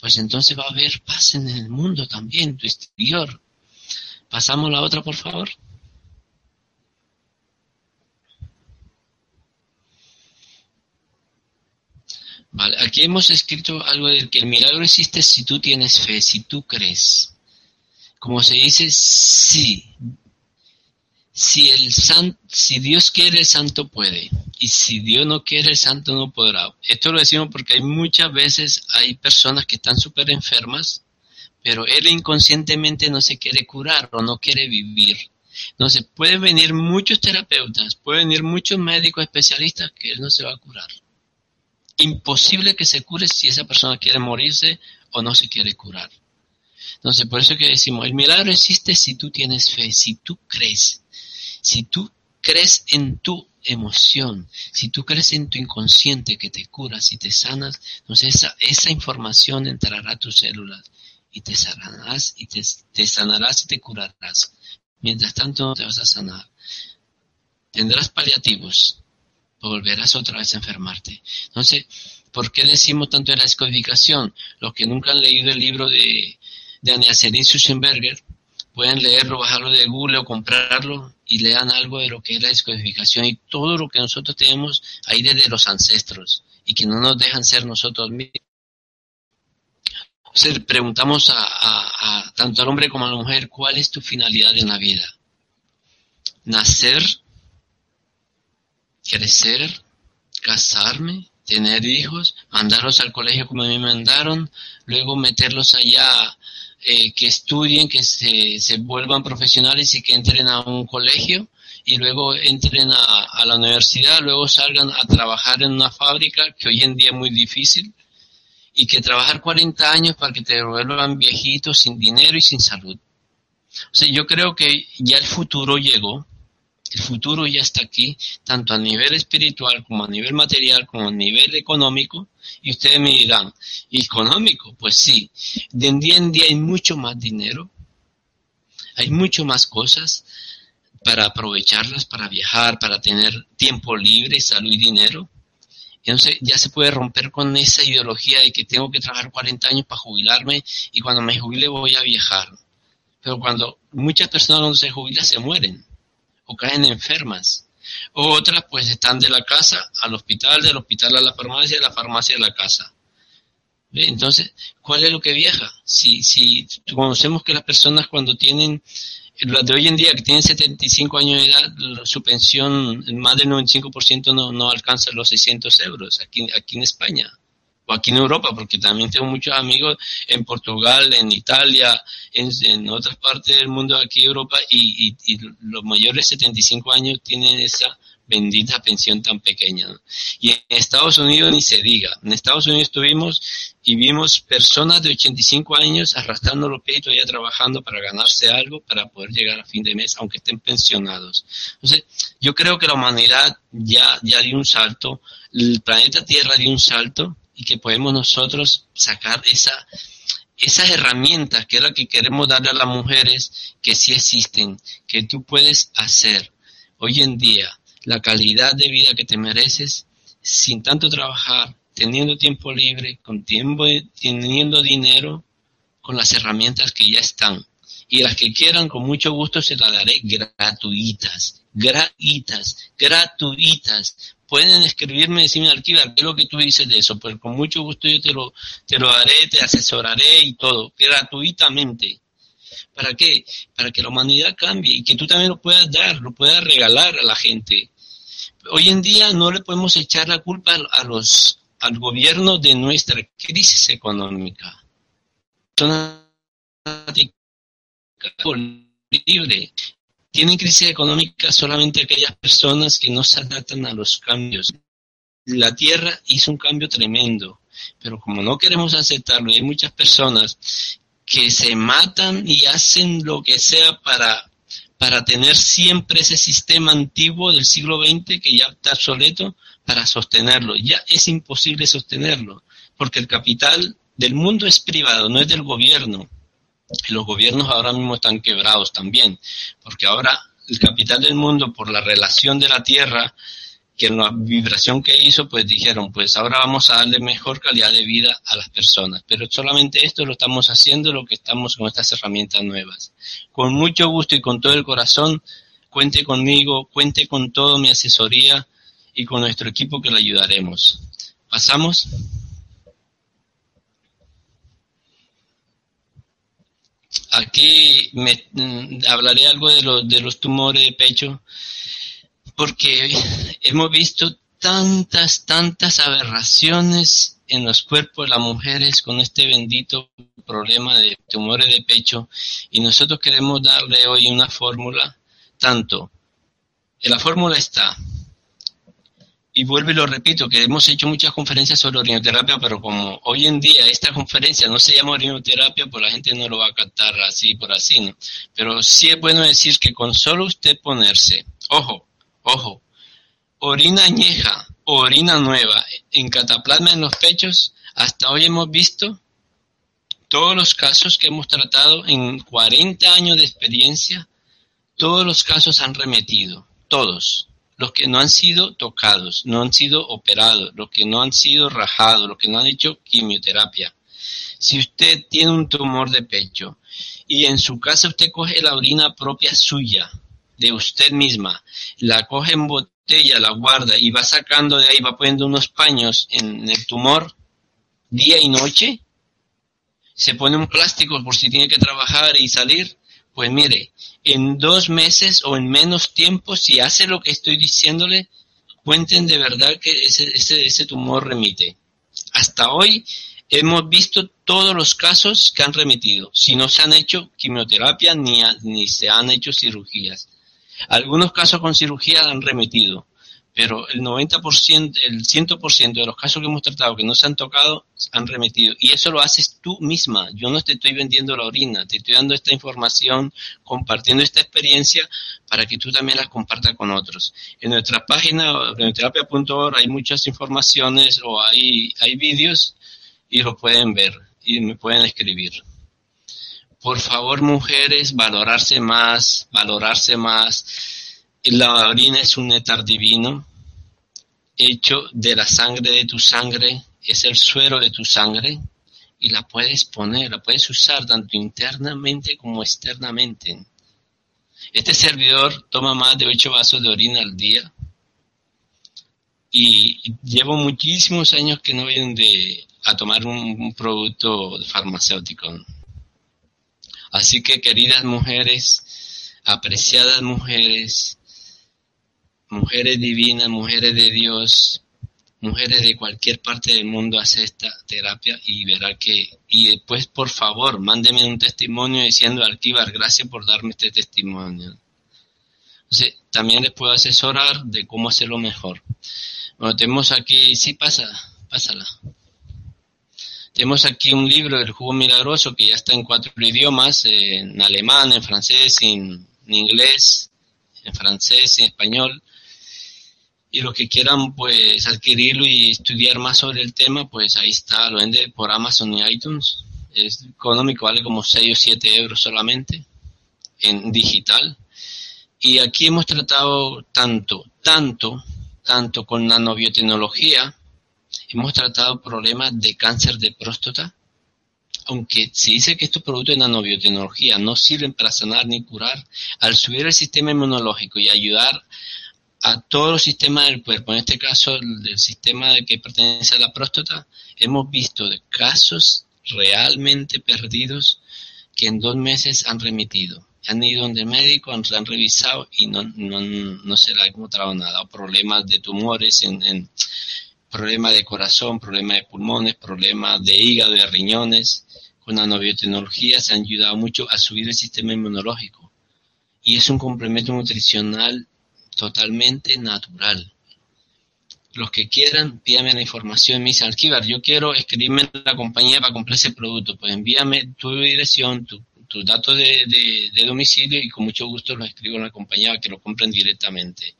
pues entonces va a haber paz en el mundo también, tu exterior. Pasamos la otra, por favor. Aquí hemos escrito algo de que el milagro existe si tú tienes fe, si tú crees. Como se dice, sí, si el si Dios quiere el santo puede y si Dios no quiere el santo no podrá. Esto lo decimos porque hay muchas veces hay personas que están súper enfermas, pero él inconscientemente no se quiere curar o no quiere vivir. Entonces pueden venir muchos terapeutas, pueden venir muchos médicos especialistas que él no se va a curar. Imposible que se cure si esa persona quiere morirse o no se quiere curar. Entonces, por eso que decimos, el milagro existe si tú tienes fe, si tú crees. Si tú crees en tu emoción, si tú crees en tu inconsciente que te curas y te sanas, entonces esa, esa información entrará a tus células y te sanarás y te, te sanarás y te curarás. Mientras tanto no te vas a sanar. Tendrás paliativos, volverás otra vez a enfermarte. Entonces, ¿por qué decimos tanto de la descodificación? Los que nunca han leído el libro de, de Ania Susenberger, pueden leerlo, bajarlo de Google o comprarlo y lean algo de lo que es la descodificación y todo lo que nosotros tenemos ahí desde los ancestros y que no nos dejan ser nosotros mismos. Entonces preguntamos a, tanto al hombre como a la mujer, ¿cuál es tu finalidad en la vida? Nacer, crecer, casarme, tener hijos, mandarlos al colegio como me mandaron, luego meterlos allá eh, que estudien, que se, se, vuelvan profesionales y que entren a un colegio y luego entren a, a, la universidad, luego salgan a trabajar en una fábrica, que hoy en día es muy difícil, y que trabajar 40 años para que te vuelvan viejitos sin dinero y sin salud. O sea, yo creo que ya el futuro llegó, el futuro ya está aquí, tanto a nivel espiritual como a nivel material, como a nivel económico. Y ustedes me dirán, ¿económico? Pues sí, de día en día hay mucho más dinero, hay mucho más cosas para aprovecharlas, para viajar, para tener tiempo libre, salud y dinero. Entonces ya se puede romper con esa ideología de que tengo que trabajar 40 años para jubilarme y cuando me jubile voy a viajar. Pero cuando muchas personas cuando se jubilan se mueren o caen enfermas. O otras pues están de la casa al hospital, del hospital a la farmacia, de la farmacia a la casa. Entonces, ¿cuál es lo que viaja? Si, si conocemos que las personas cuando tienen, las de hoy en día que tienen 75 años de edad, su pensión, más del 95% no, no alcanza los 600 euros aquí, aquí en España o aquí en Europa, porque también tengo muchos amigos en Portugal, en Italia, en, otras partes del mundo aquí en Europa, y, los mayores de 75 años tienen esa bendita pensión tan pequeña. Y en Estados Unidos ni se diga. En Estados Unidos estuvimos y vimos personas de 85 años arrastrando los pies y todavía trabajando para ganarse algo para poder llegar a fin de mes, aunque estén pensionados. Entonces, yo creo que la humanidad ya, ya dio un salto, el planeta Tierra dio un salto, y que podemos nosotros sacar esa, esas herramientas que es lo que queremos darle a las mujeres que sí existen, que tú puedes hacer hoy en día la calidad de vida que te mereces sin tanto trabajar, teniendo tiempo libre, con tiempo, teniendo dinero, con las herramientas que ya están. Y las que quieran, con mucho gusto se las daré gratuitas, gratuitas, gratuitas, pueden escribirme y decirme, Alquilar, ¿qué es lo que tú dices de eso? Pues con mucho gusto yo te lo, te lo haré, te asesoraré y todo, gratuitamente. ¿Para qué? Para que la humanidad cambie y que tú también lo puedas dar, lo puedas regalar a la gente. Hoy en día no le podemos echar la culpa a los, al gobierno de nuestra crisis económica. Son libre Tienen crisis económica solamente aquellas personas que no se adaptan a los cambios. La Tierra hizo un cambio tremendo, pero como no queremos aceptarlo, hay muchas personas que se matan y hacen lo que sea para, para tener siempre ese sistema antiguo del siglo XX que ya está obsoleto para sostenerlo. Ya es imposible sostenerlo, porque el capital del mundo es privado, no es del gobierno. Los gobiernos ahora mismo están quebrados también, porque ahora el capital del mundo, por la relación de la tierra, que la vibración que hizo, pues dijeron, pues ahora vamos a darle mejor calidad de vida a las personas. Pero solamente esto lo estamos haciendo, lo que estamos con estas herramientas nuevas. Con mucho gusto y con todo el corazón, cuente conmigo, cuente con toda mi asesoría y con nuestro equipo que le ayudaremos. ¿Pasamos? Aquí mm, hablaré algo de, de los tumores de pecho, porque hemos visto tantas, tantas aberraciones en los cuerpos de las mujeres con este bendito problema de tumores de pecho y nosotros queremos darle hoy una fórmula, tanto, la fórmula está, y vuelvo y lo repito, que hemos hecho muchas conferencias sobre orinoterapia, pero como hoy en día esta conferencia no se llama orinoterapia, pues la gente no lo va a captar así por así, ¿no? Pero sí es bueno decir que con solo usted ponerse, ojo, ojo, orina añeja o orina nueva en cataplasma en los pechos, hasta hoy hemos visto todos los casos que hemos tratado en 40 años de experiencia, todos los casos han remetido, todos los que no han sido tocados, no han sido operados, los que no han sido rajados, los que no han hecho quimioterapia. Si usted tiene un tumor de pecho y en su casa usted coge la orina propia suya, de usted misma, la coge en botella, la guarda y va sacando de ahí, va poniendo unos paños en el tumor día y noche, se pone un plástico por si tiene que trabajar y salir, pues mire, en dos meses o en menos tiempo, si hace lo que estoy diciéndole, cuenten de verdad que ese, ese, ese tumor remite. Hasta hoy hemos visto todos los casos que han remitido, si no se han hecho quimioterapia ni, ni se han hecho cirugías. Algunos casos con cirugía han remitido, pero el 90%, el 100% de los casos que hemos tratado que no se han tocado han remitido. Y eso lo haces tú misma. Yo no te estoy vendiendo la orina, te estoy dando esta información, compartiendo esta experiencia para que tú también la compartas con otros. En nuestra página, renioterapia.org, hay muchas informaciones o hay, hay vídeos y lo pueden ver y me pueden escribir. Por favor, mujeres, valorarse más, valorarse más la orina es un néctar divino, hecho de la sangre de tu sangre, es el suero de tu sangre, y la puedes poner, la puedes usar tanto internamente como externamente. Este servidor toma más de 8 vasos de orina al día y llevo muchísimos años que no voy a tomar un producto farmacéutico. Así que queridas mujeres, apreciadas mujeres, mujeres divinas, mujeres de Dios, mujeres de cualquier parte del mundo hace esta terapia y verá que, y después por favor, mándeme un testimonio diciendo, Alquivar, gracias por darme este testimonio. También les puedo asesorar de cómo hacerlo mejor. Bueno, tenemos aquí, sí, pasa, pásala. Tenemos aquí un libro del jugo milagroso que ya está en cuatro idiomas, en alemán, en francés, en, en inglés, en francés, en español y los que quieran pues adquirirlo y estudiar más sobre el tema, pues ahí está, lo vende por Amazon y iTunes. Es económico, vale como 6 o 7 euros solamente en digital. Y aquí hemos tratado tanto, tanto, tanto con nanobiotecnología, hemos tratado problemas de cáncer de próstata, aunque se dice que estos productos de nanobiotecnología no sirven para sanar ni curar, al subir el sistema inmunológico y ayudar a todos los sistemas del cuerpo, en este caso el, sistema que pertenece a la próstata, hemos visto casos realmente perdidos que en dos meses han remitido. Han ido donde médico, han, revisado y no, no, no se le ha encontrado nada. Problemas de tumores, en, problemas de corazón, problemas de pulmones, problemas de hígado, de riñones. Con la biotecnología se han ayudado mucho a subir el sistema inmunológico y es un complemento nutricional totalmente natural. Los que quieran, pídame la información. Me dice, Alquivar, yo quiero escribirme en la compañía para comprar ese producto. Pues envíame tu dirección, tu, tus datos de, domicilio y con mucho gusto los escribo en la compañía para que lo compren directamente.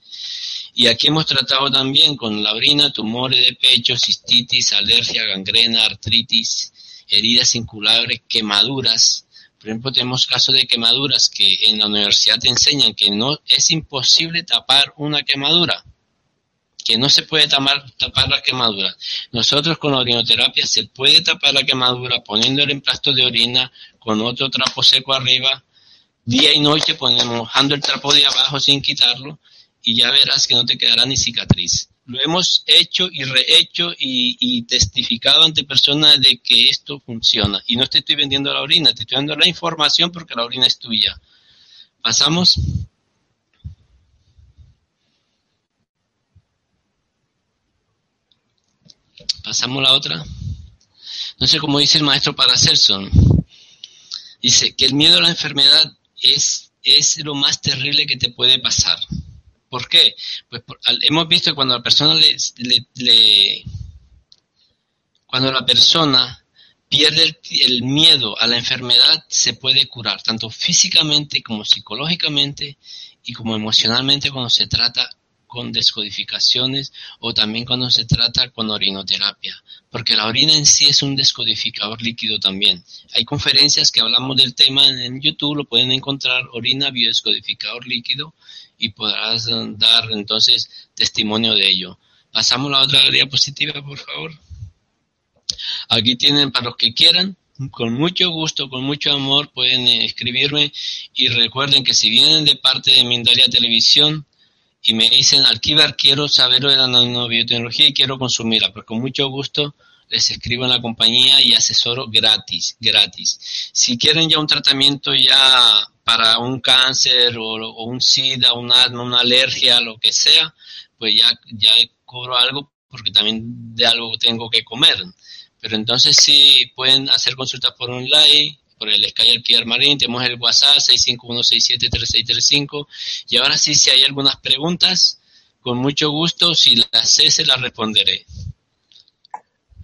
Y aquí hemos tratado también con la orina, tumores de pecho, cistitis, alergia, gangrena, artritis, heridas inculables, quemaduras. Por ejemplo, tenemos casos de quemaduras que en la universidad te enseñan que no es imposible tapar una quemadura, que no se puede tapar, la quemadura. Nosotros con la orinoterapia se puede tapar la quemadura poniendo el emplasto de orina con otro trapo seco arriba, día y noche ponemos mojando el trapo de abajo sin quitarlo y ya verás que no te quedará ni cicatriz. Lo hemos hecho y rehecho y, testificado ante personas de que esto funciona. Y no te estoy vendiendo la orina, te estoy dando la información porque la orina es tuya. Pasamos. Pasamos la otra. No sé cómo dice el maestro Paracelso. Dice que el miedo a la enfermedad es, es lo más terrible que te puede pasar. ¿Por qué? Pues hemos visto que cuando la persona le, cuando la persona pierde el, el, miedo a la enfermedad, se puede curar, tanto físicamente como psicológicamente y como emocionalmente cuando se trata con descodificaciones o también cuando se trata con orinoterapia, porque la orina en sí es un descodificador líquido también. Hay conferencias que hablamos del tema en YouTube, lo pueden encontrar, orina biodescodificador líquido, y podrás dar entonces testimonio de ello. Pasamos a la otra diapositiva, por favor. Aquí tienen para los que quieran, con mucho gusto, con mucho amor, pueden escribirme y recuerden que si vienen de parte de Mindalia Televisión, y me dicen, Alquivar, quiero saber de la nanobiotecnología y quiero consumirla, pues con mucho gusto les escribo en la compañía y asesoro gratis, gratis. Si quieren ya un tratamiento ya para un cáncer o, un SIDA, una una alergia, lo que sea, pues ya, ya cobro algo porque también de algo tengo que comer. Pero entonces sí pueden hacer consultas por online, por el Sky Pierre Marín, tenemos el WhatsApp 651673635 y ahora sí, si hay algunas preguntas, con mucho gusto, si las sé, se las responderé.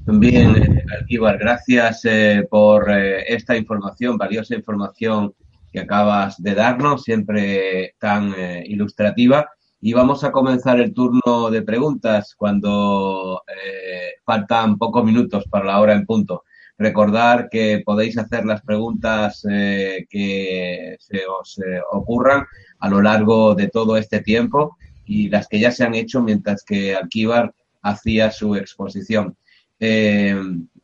Bien, eh, Alquíbar, gracias eh, por eh, esta información, valiosa información que acabas de darnos, siempre tan ilustrativa. Y vamos a comenzar el turno de preguntas cuando faltan pocos minutos para la hora en punto. Recordar que podéis hacer las preguntas eh, que se os eh, ocurran a lo largo de todo este tiempo y las que ya se han hecho mientras que Alquíbar hacía su exposición. Eh,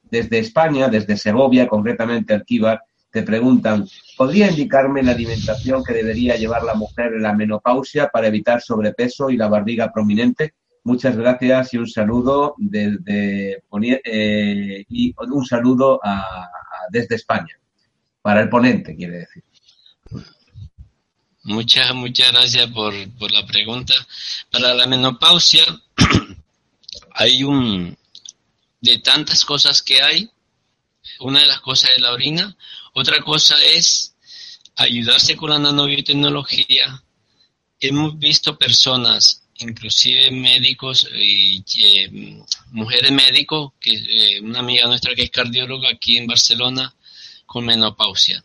desde España, desde Segovia, concretamente Alquíbar, te preguntan, ¿podría indicarme la alimentación que debería llevar la mujer en la menopausia para evitar sobrepeso y la barriga prominente? Muchas gracias y un saludo desde eh, y un saludo desde España para el ponente, quiere decir. Muchas, muchas gracias por, por la pregunta. Para la menopausia hay un de tantas cosas que hay. Una de las cosas es la orina, otra cosa es ayudarse con la nanobiotecnología. Hemos visto personas inclusive médicos y eh, mujeres médicos, que eh, una amiga nuestra que es cardióloga aquí en Barcelona, con menopausia.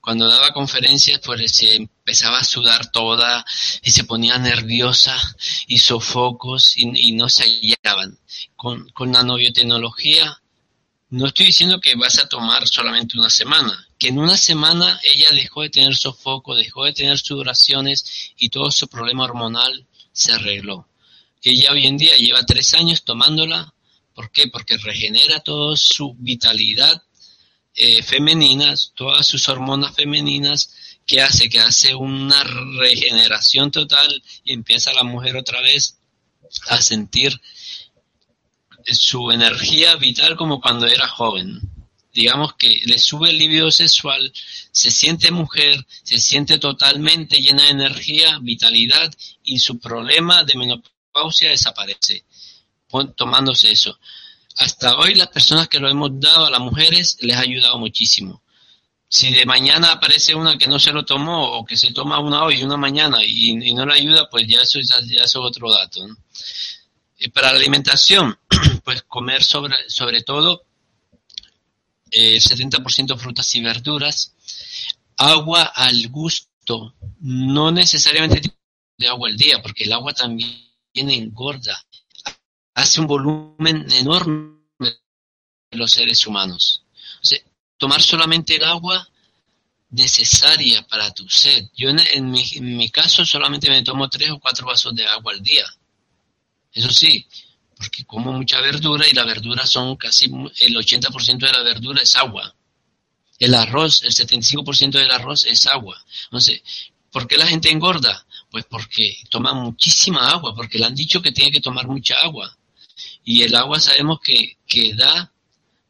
Cuando daba conferencias, pues se empezaba a sudar toda y se ponía nerviosa y sofocos y, y no se hallaban. Con, con nanobiotecnología, no estoy diciendo que vas a tomar solamente una semana, que en una semana ella dejó de tener sofoco, dejó de tener sudoraciones y todo su problema hormonal se arregló. Ella hoy en día lleva tres años tomándola. ¿Por qué? Porque regenera toda su vitalidad eh, femenina, todas sus hormonas femeninas, que hace que hace una regeneración total y empieza la mujer otra vez a sentir su energía vital como cuando era joven digamos que le sube el libido sexual, se siente mujer, se siente totalmente llena de energía, vitalidad y su problema de menopausia desaparece tomándose eso. Hasta hoy las personas que lo hemos dado a las mujeres les ha ayudado muchísimo. si de mañana aparece una que no se lo tomó o que se toma una hoy y una mañana y, no le ayuda, pues ya eso, ya, es otro dato. Para la alimentación, pues comer sobre, sobre todo eh, 70% frutas y verduras, agua al gusto, no necesariamente de agua al día, porque el agua también engorda, hace un volumen enorme de los seres humanos. tomar solamente el agua necesaria para tu sed. Yo en, mi, en mi caso solamente me tomo tres o cuatro vasos de agua al día. Eso sí, porque como mucha verdura y la verdura son casi el 80% de la verdura es agua. El arroz, el 75% del arroz es agua. Entonces, ¿por qué la gente engorda? Pues porque toma muchísima agua, porque le han dicho que tiene que tomar mucha agua. Y el agua sabemos que, que da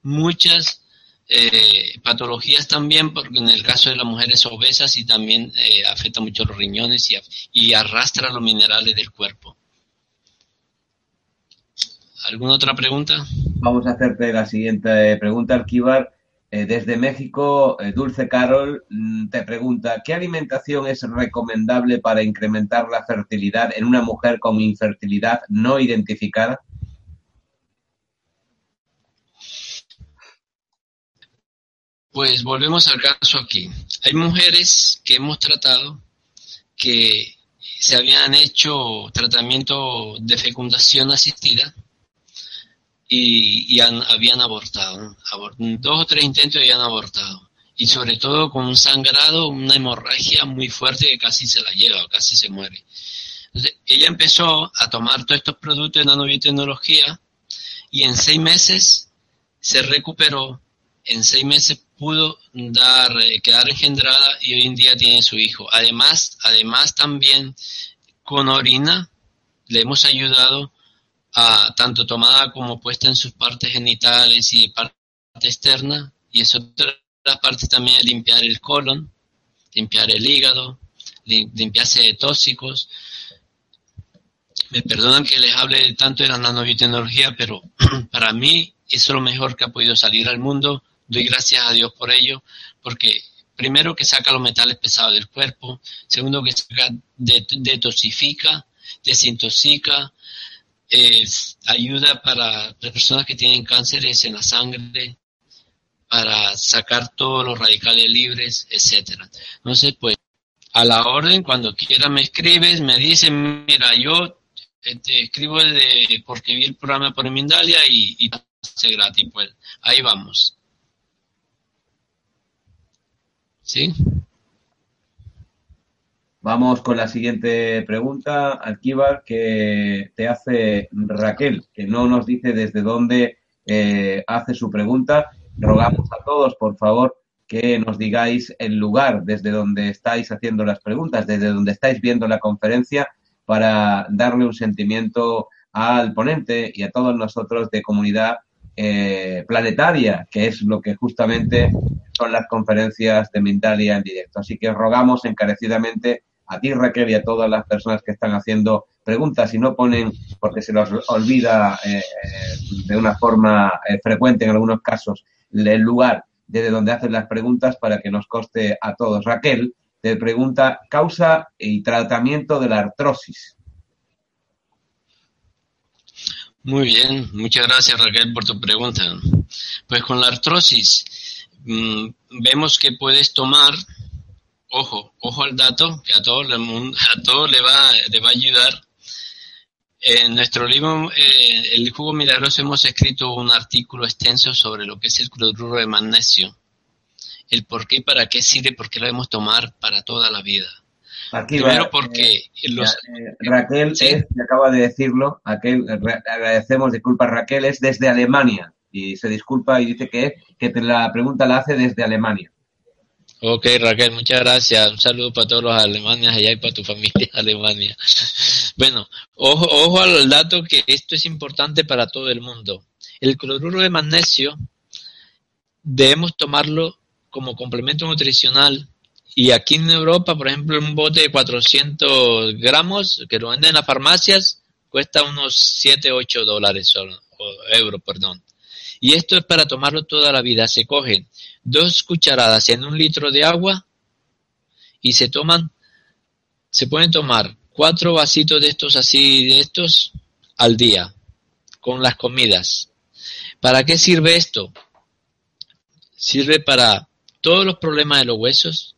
muchas eh, patologías también, porque en el caso de las mujeres obesas y también eh, afecta mucho los riñones y, y arrastra los minerales del cuerpo. ¿Alguna otra pregunta? Vamos a hacerte la siguiente pregunta, Alquivar. Eh, desde México, eh, Dulce Carol mm, te pregunta, ¿qué alimentación es recomendable para incrementar la fertilidad en una mujer con infertilidad no identificada? Pues volvemos al caso aquí. Hay mujeres que hemos tratado que se habían hecho tratamiento de fecundación asistida y, habían abortado. dos o tres intentos habían abortado. Y sobre todo con un sangrado, una hemorragia muy fuerte que casi se la lleva, casi se muere. Ella empezó a tomar todos estos productos de nanobiotecnología y en seis meses se recuperó, en seis meses pudo dar, eh, quedar engendrada y hoy en día tiene su hijo. Además, además también con orina le hemos ayudado tanto tomada como puesta en sus partes genitales y parte externa, y es otra parte también de limpiar el colon, limpiar el hígado, limpiarse de tóxicos. Me perdonan que les hable tanto de la nanobiotecnología, pero para mí es lo mejor que ha podido salir al mundo. Doy gracias a Dios por ello, porque primero que saca los metales pesados del cuerpo, segundo que saca, detoxifica, desintoxica, es ayuda para las personas que tienen cánceres en la sangre, para sacar todos los radicales libres, etcétera. Entonces, pues, a la orden, cuando quiera me escribes, me dicen, mira, yo eh, te escribo de, porque vi el programa por Mindalia y, y hace gratis, pues, ahí vamos. ¿Sí? Vamos con la siguiente pregunta, Alquíbar, que te hace Raquel, que no nos dice desde dónde eh, hace su pregunta. Rogamos a todos, por favor, que nos digáis el lugar desde donde estáis haciendo las preguntas, desde donde estáis viendo la conferencia, para darle un sentimiento al ponente y a todos nosotros de comunidad eh, planetaria, que es lo que justamente son las conferencias de Mindalia en directo. Así que rogamos encarecidamente a ti Raquel y a todas las personas que están haciendo preguntas y no ponen, porque se los olvida eh, eh, de una forma eh, frecuente en algunos casos, el lugar desde donde hacen las preguntas para que nos coste a todos. Raquel te pregunta causa y tratamiento de la artrosis. Muy bien, muchas gracias Raquel por tu pregunta. Pues con la artrosis mm, vemos que puedes tomar ojo, ojo al dato, que a todo, le, a todo le, va, le va a ayudar. En nuestro libro, eh, El jugo milagroso, hemos escrito un artículo extenso sobre lo que es el cloruro de magnesio, el por qué y para qué sirve, por qué lo debemos tomar para toda la vida. Primero porque eh, los... Eh, Raquel es, acaba de decirlo, aquel, agradecemos, disculpa Raquel, es desde Alemania y se disculpa y dice que, que la pregunta la hace desde Alemania. Ok, Raquel, muchas gracias. Un saludo para todos los alemanes allá y para tu familia Alemania. Bueno, ojo, al dato que esto es importante para todo el mundo. El cloruro de magnesio debemos tomarlo como complemento nutricional y aquí en Europa, por ejemplo, un bote de 400 gramos que lo venden en las farmacias cuesta unos 7, 8 dólares solo, o euros, perdón. Y esto es para tomarlo toda la vida. Se cogen dos cucharadas en un litro de agua y se toman, se pueden tomar cuatro vasitos de estos así, de estos al día, con las comidas. ¿Para qué sirve esto? Sirve para todos los problemas de los huesos,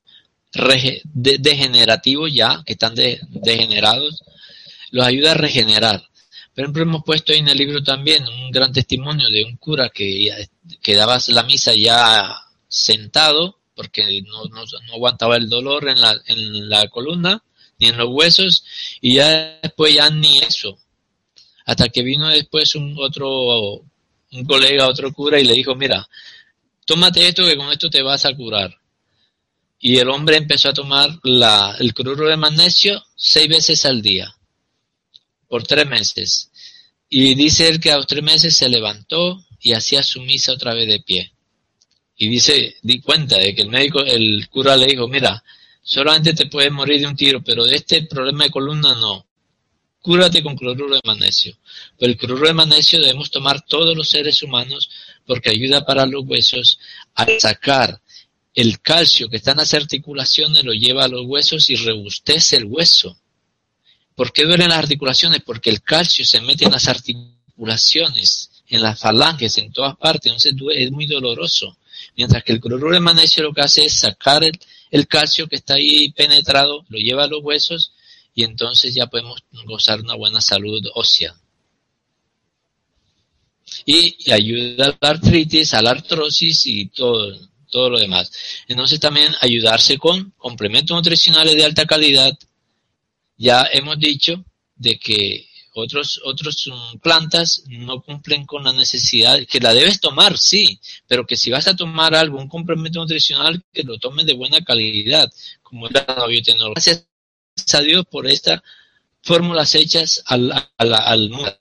degenerativos ya, que están degenerados, los ayuda a regenerar. Por ejemplo, hemos puesto ahí en el libro también un gran testimonio de un cura que, que daba la misa ya sentado, porque no, no, aguantaba el dolor en la, en la columna ni en los huesos, y ya después ya ni eso. Hasta que vino después un otro, un colega, otro cura, y le dijo, mira, tómate esto que con esto te vas a curar. Y el hombre empezó a tomar la, el cloruro de magnesio seis veces al día, por tres meses. Y dice él que a los tres meses se levantó y hacía su misa otra vez de pie. Y dice, di cuenta de que el médico, el cura le dijo, mira, solamente te puedes morir de un tiro, pero de este problema de columna no. Cúrate con cloruro de magnesio. Pero el cloruro de magnesio debemos tomar todos los seres humanos porque ayuda para los huesos a sacar el calcio que está en las articulaciones, lo lleva a los huesos y rebustece el hueso. ¿Por qué duelen las articulaciones? Porque el calcio se mete en las articulaciones, en las falanges, en todas partes, entonces es muy doloroso. Mientras que el cloruro de magnesio lo que hace es sacar el, calcio que está ahí penetrado, lo lleva a los huesos y entonces ya podemos gozar una buena salud ósea. Y, ayuda a la artritis, a la artrosis y todo, todo lo demás. Entonces también ayudarse con complementos nutricionales de alta calidad. Ya hemos dicho de que otros, otros mm, plantas no cumplen con la necesidad, que la debes tomar, sí, pero que si vas a tomar algo, un complemento nutricional, que lo tomes de buena calidad, como es la biotecnología. Gracias a Dios por estas fórmulas hechas al, al, al mundo.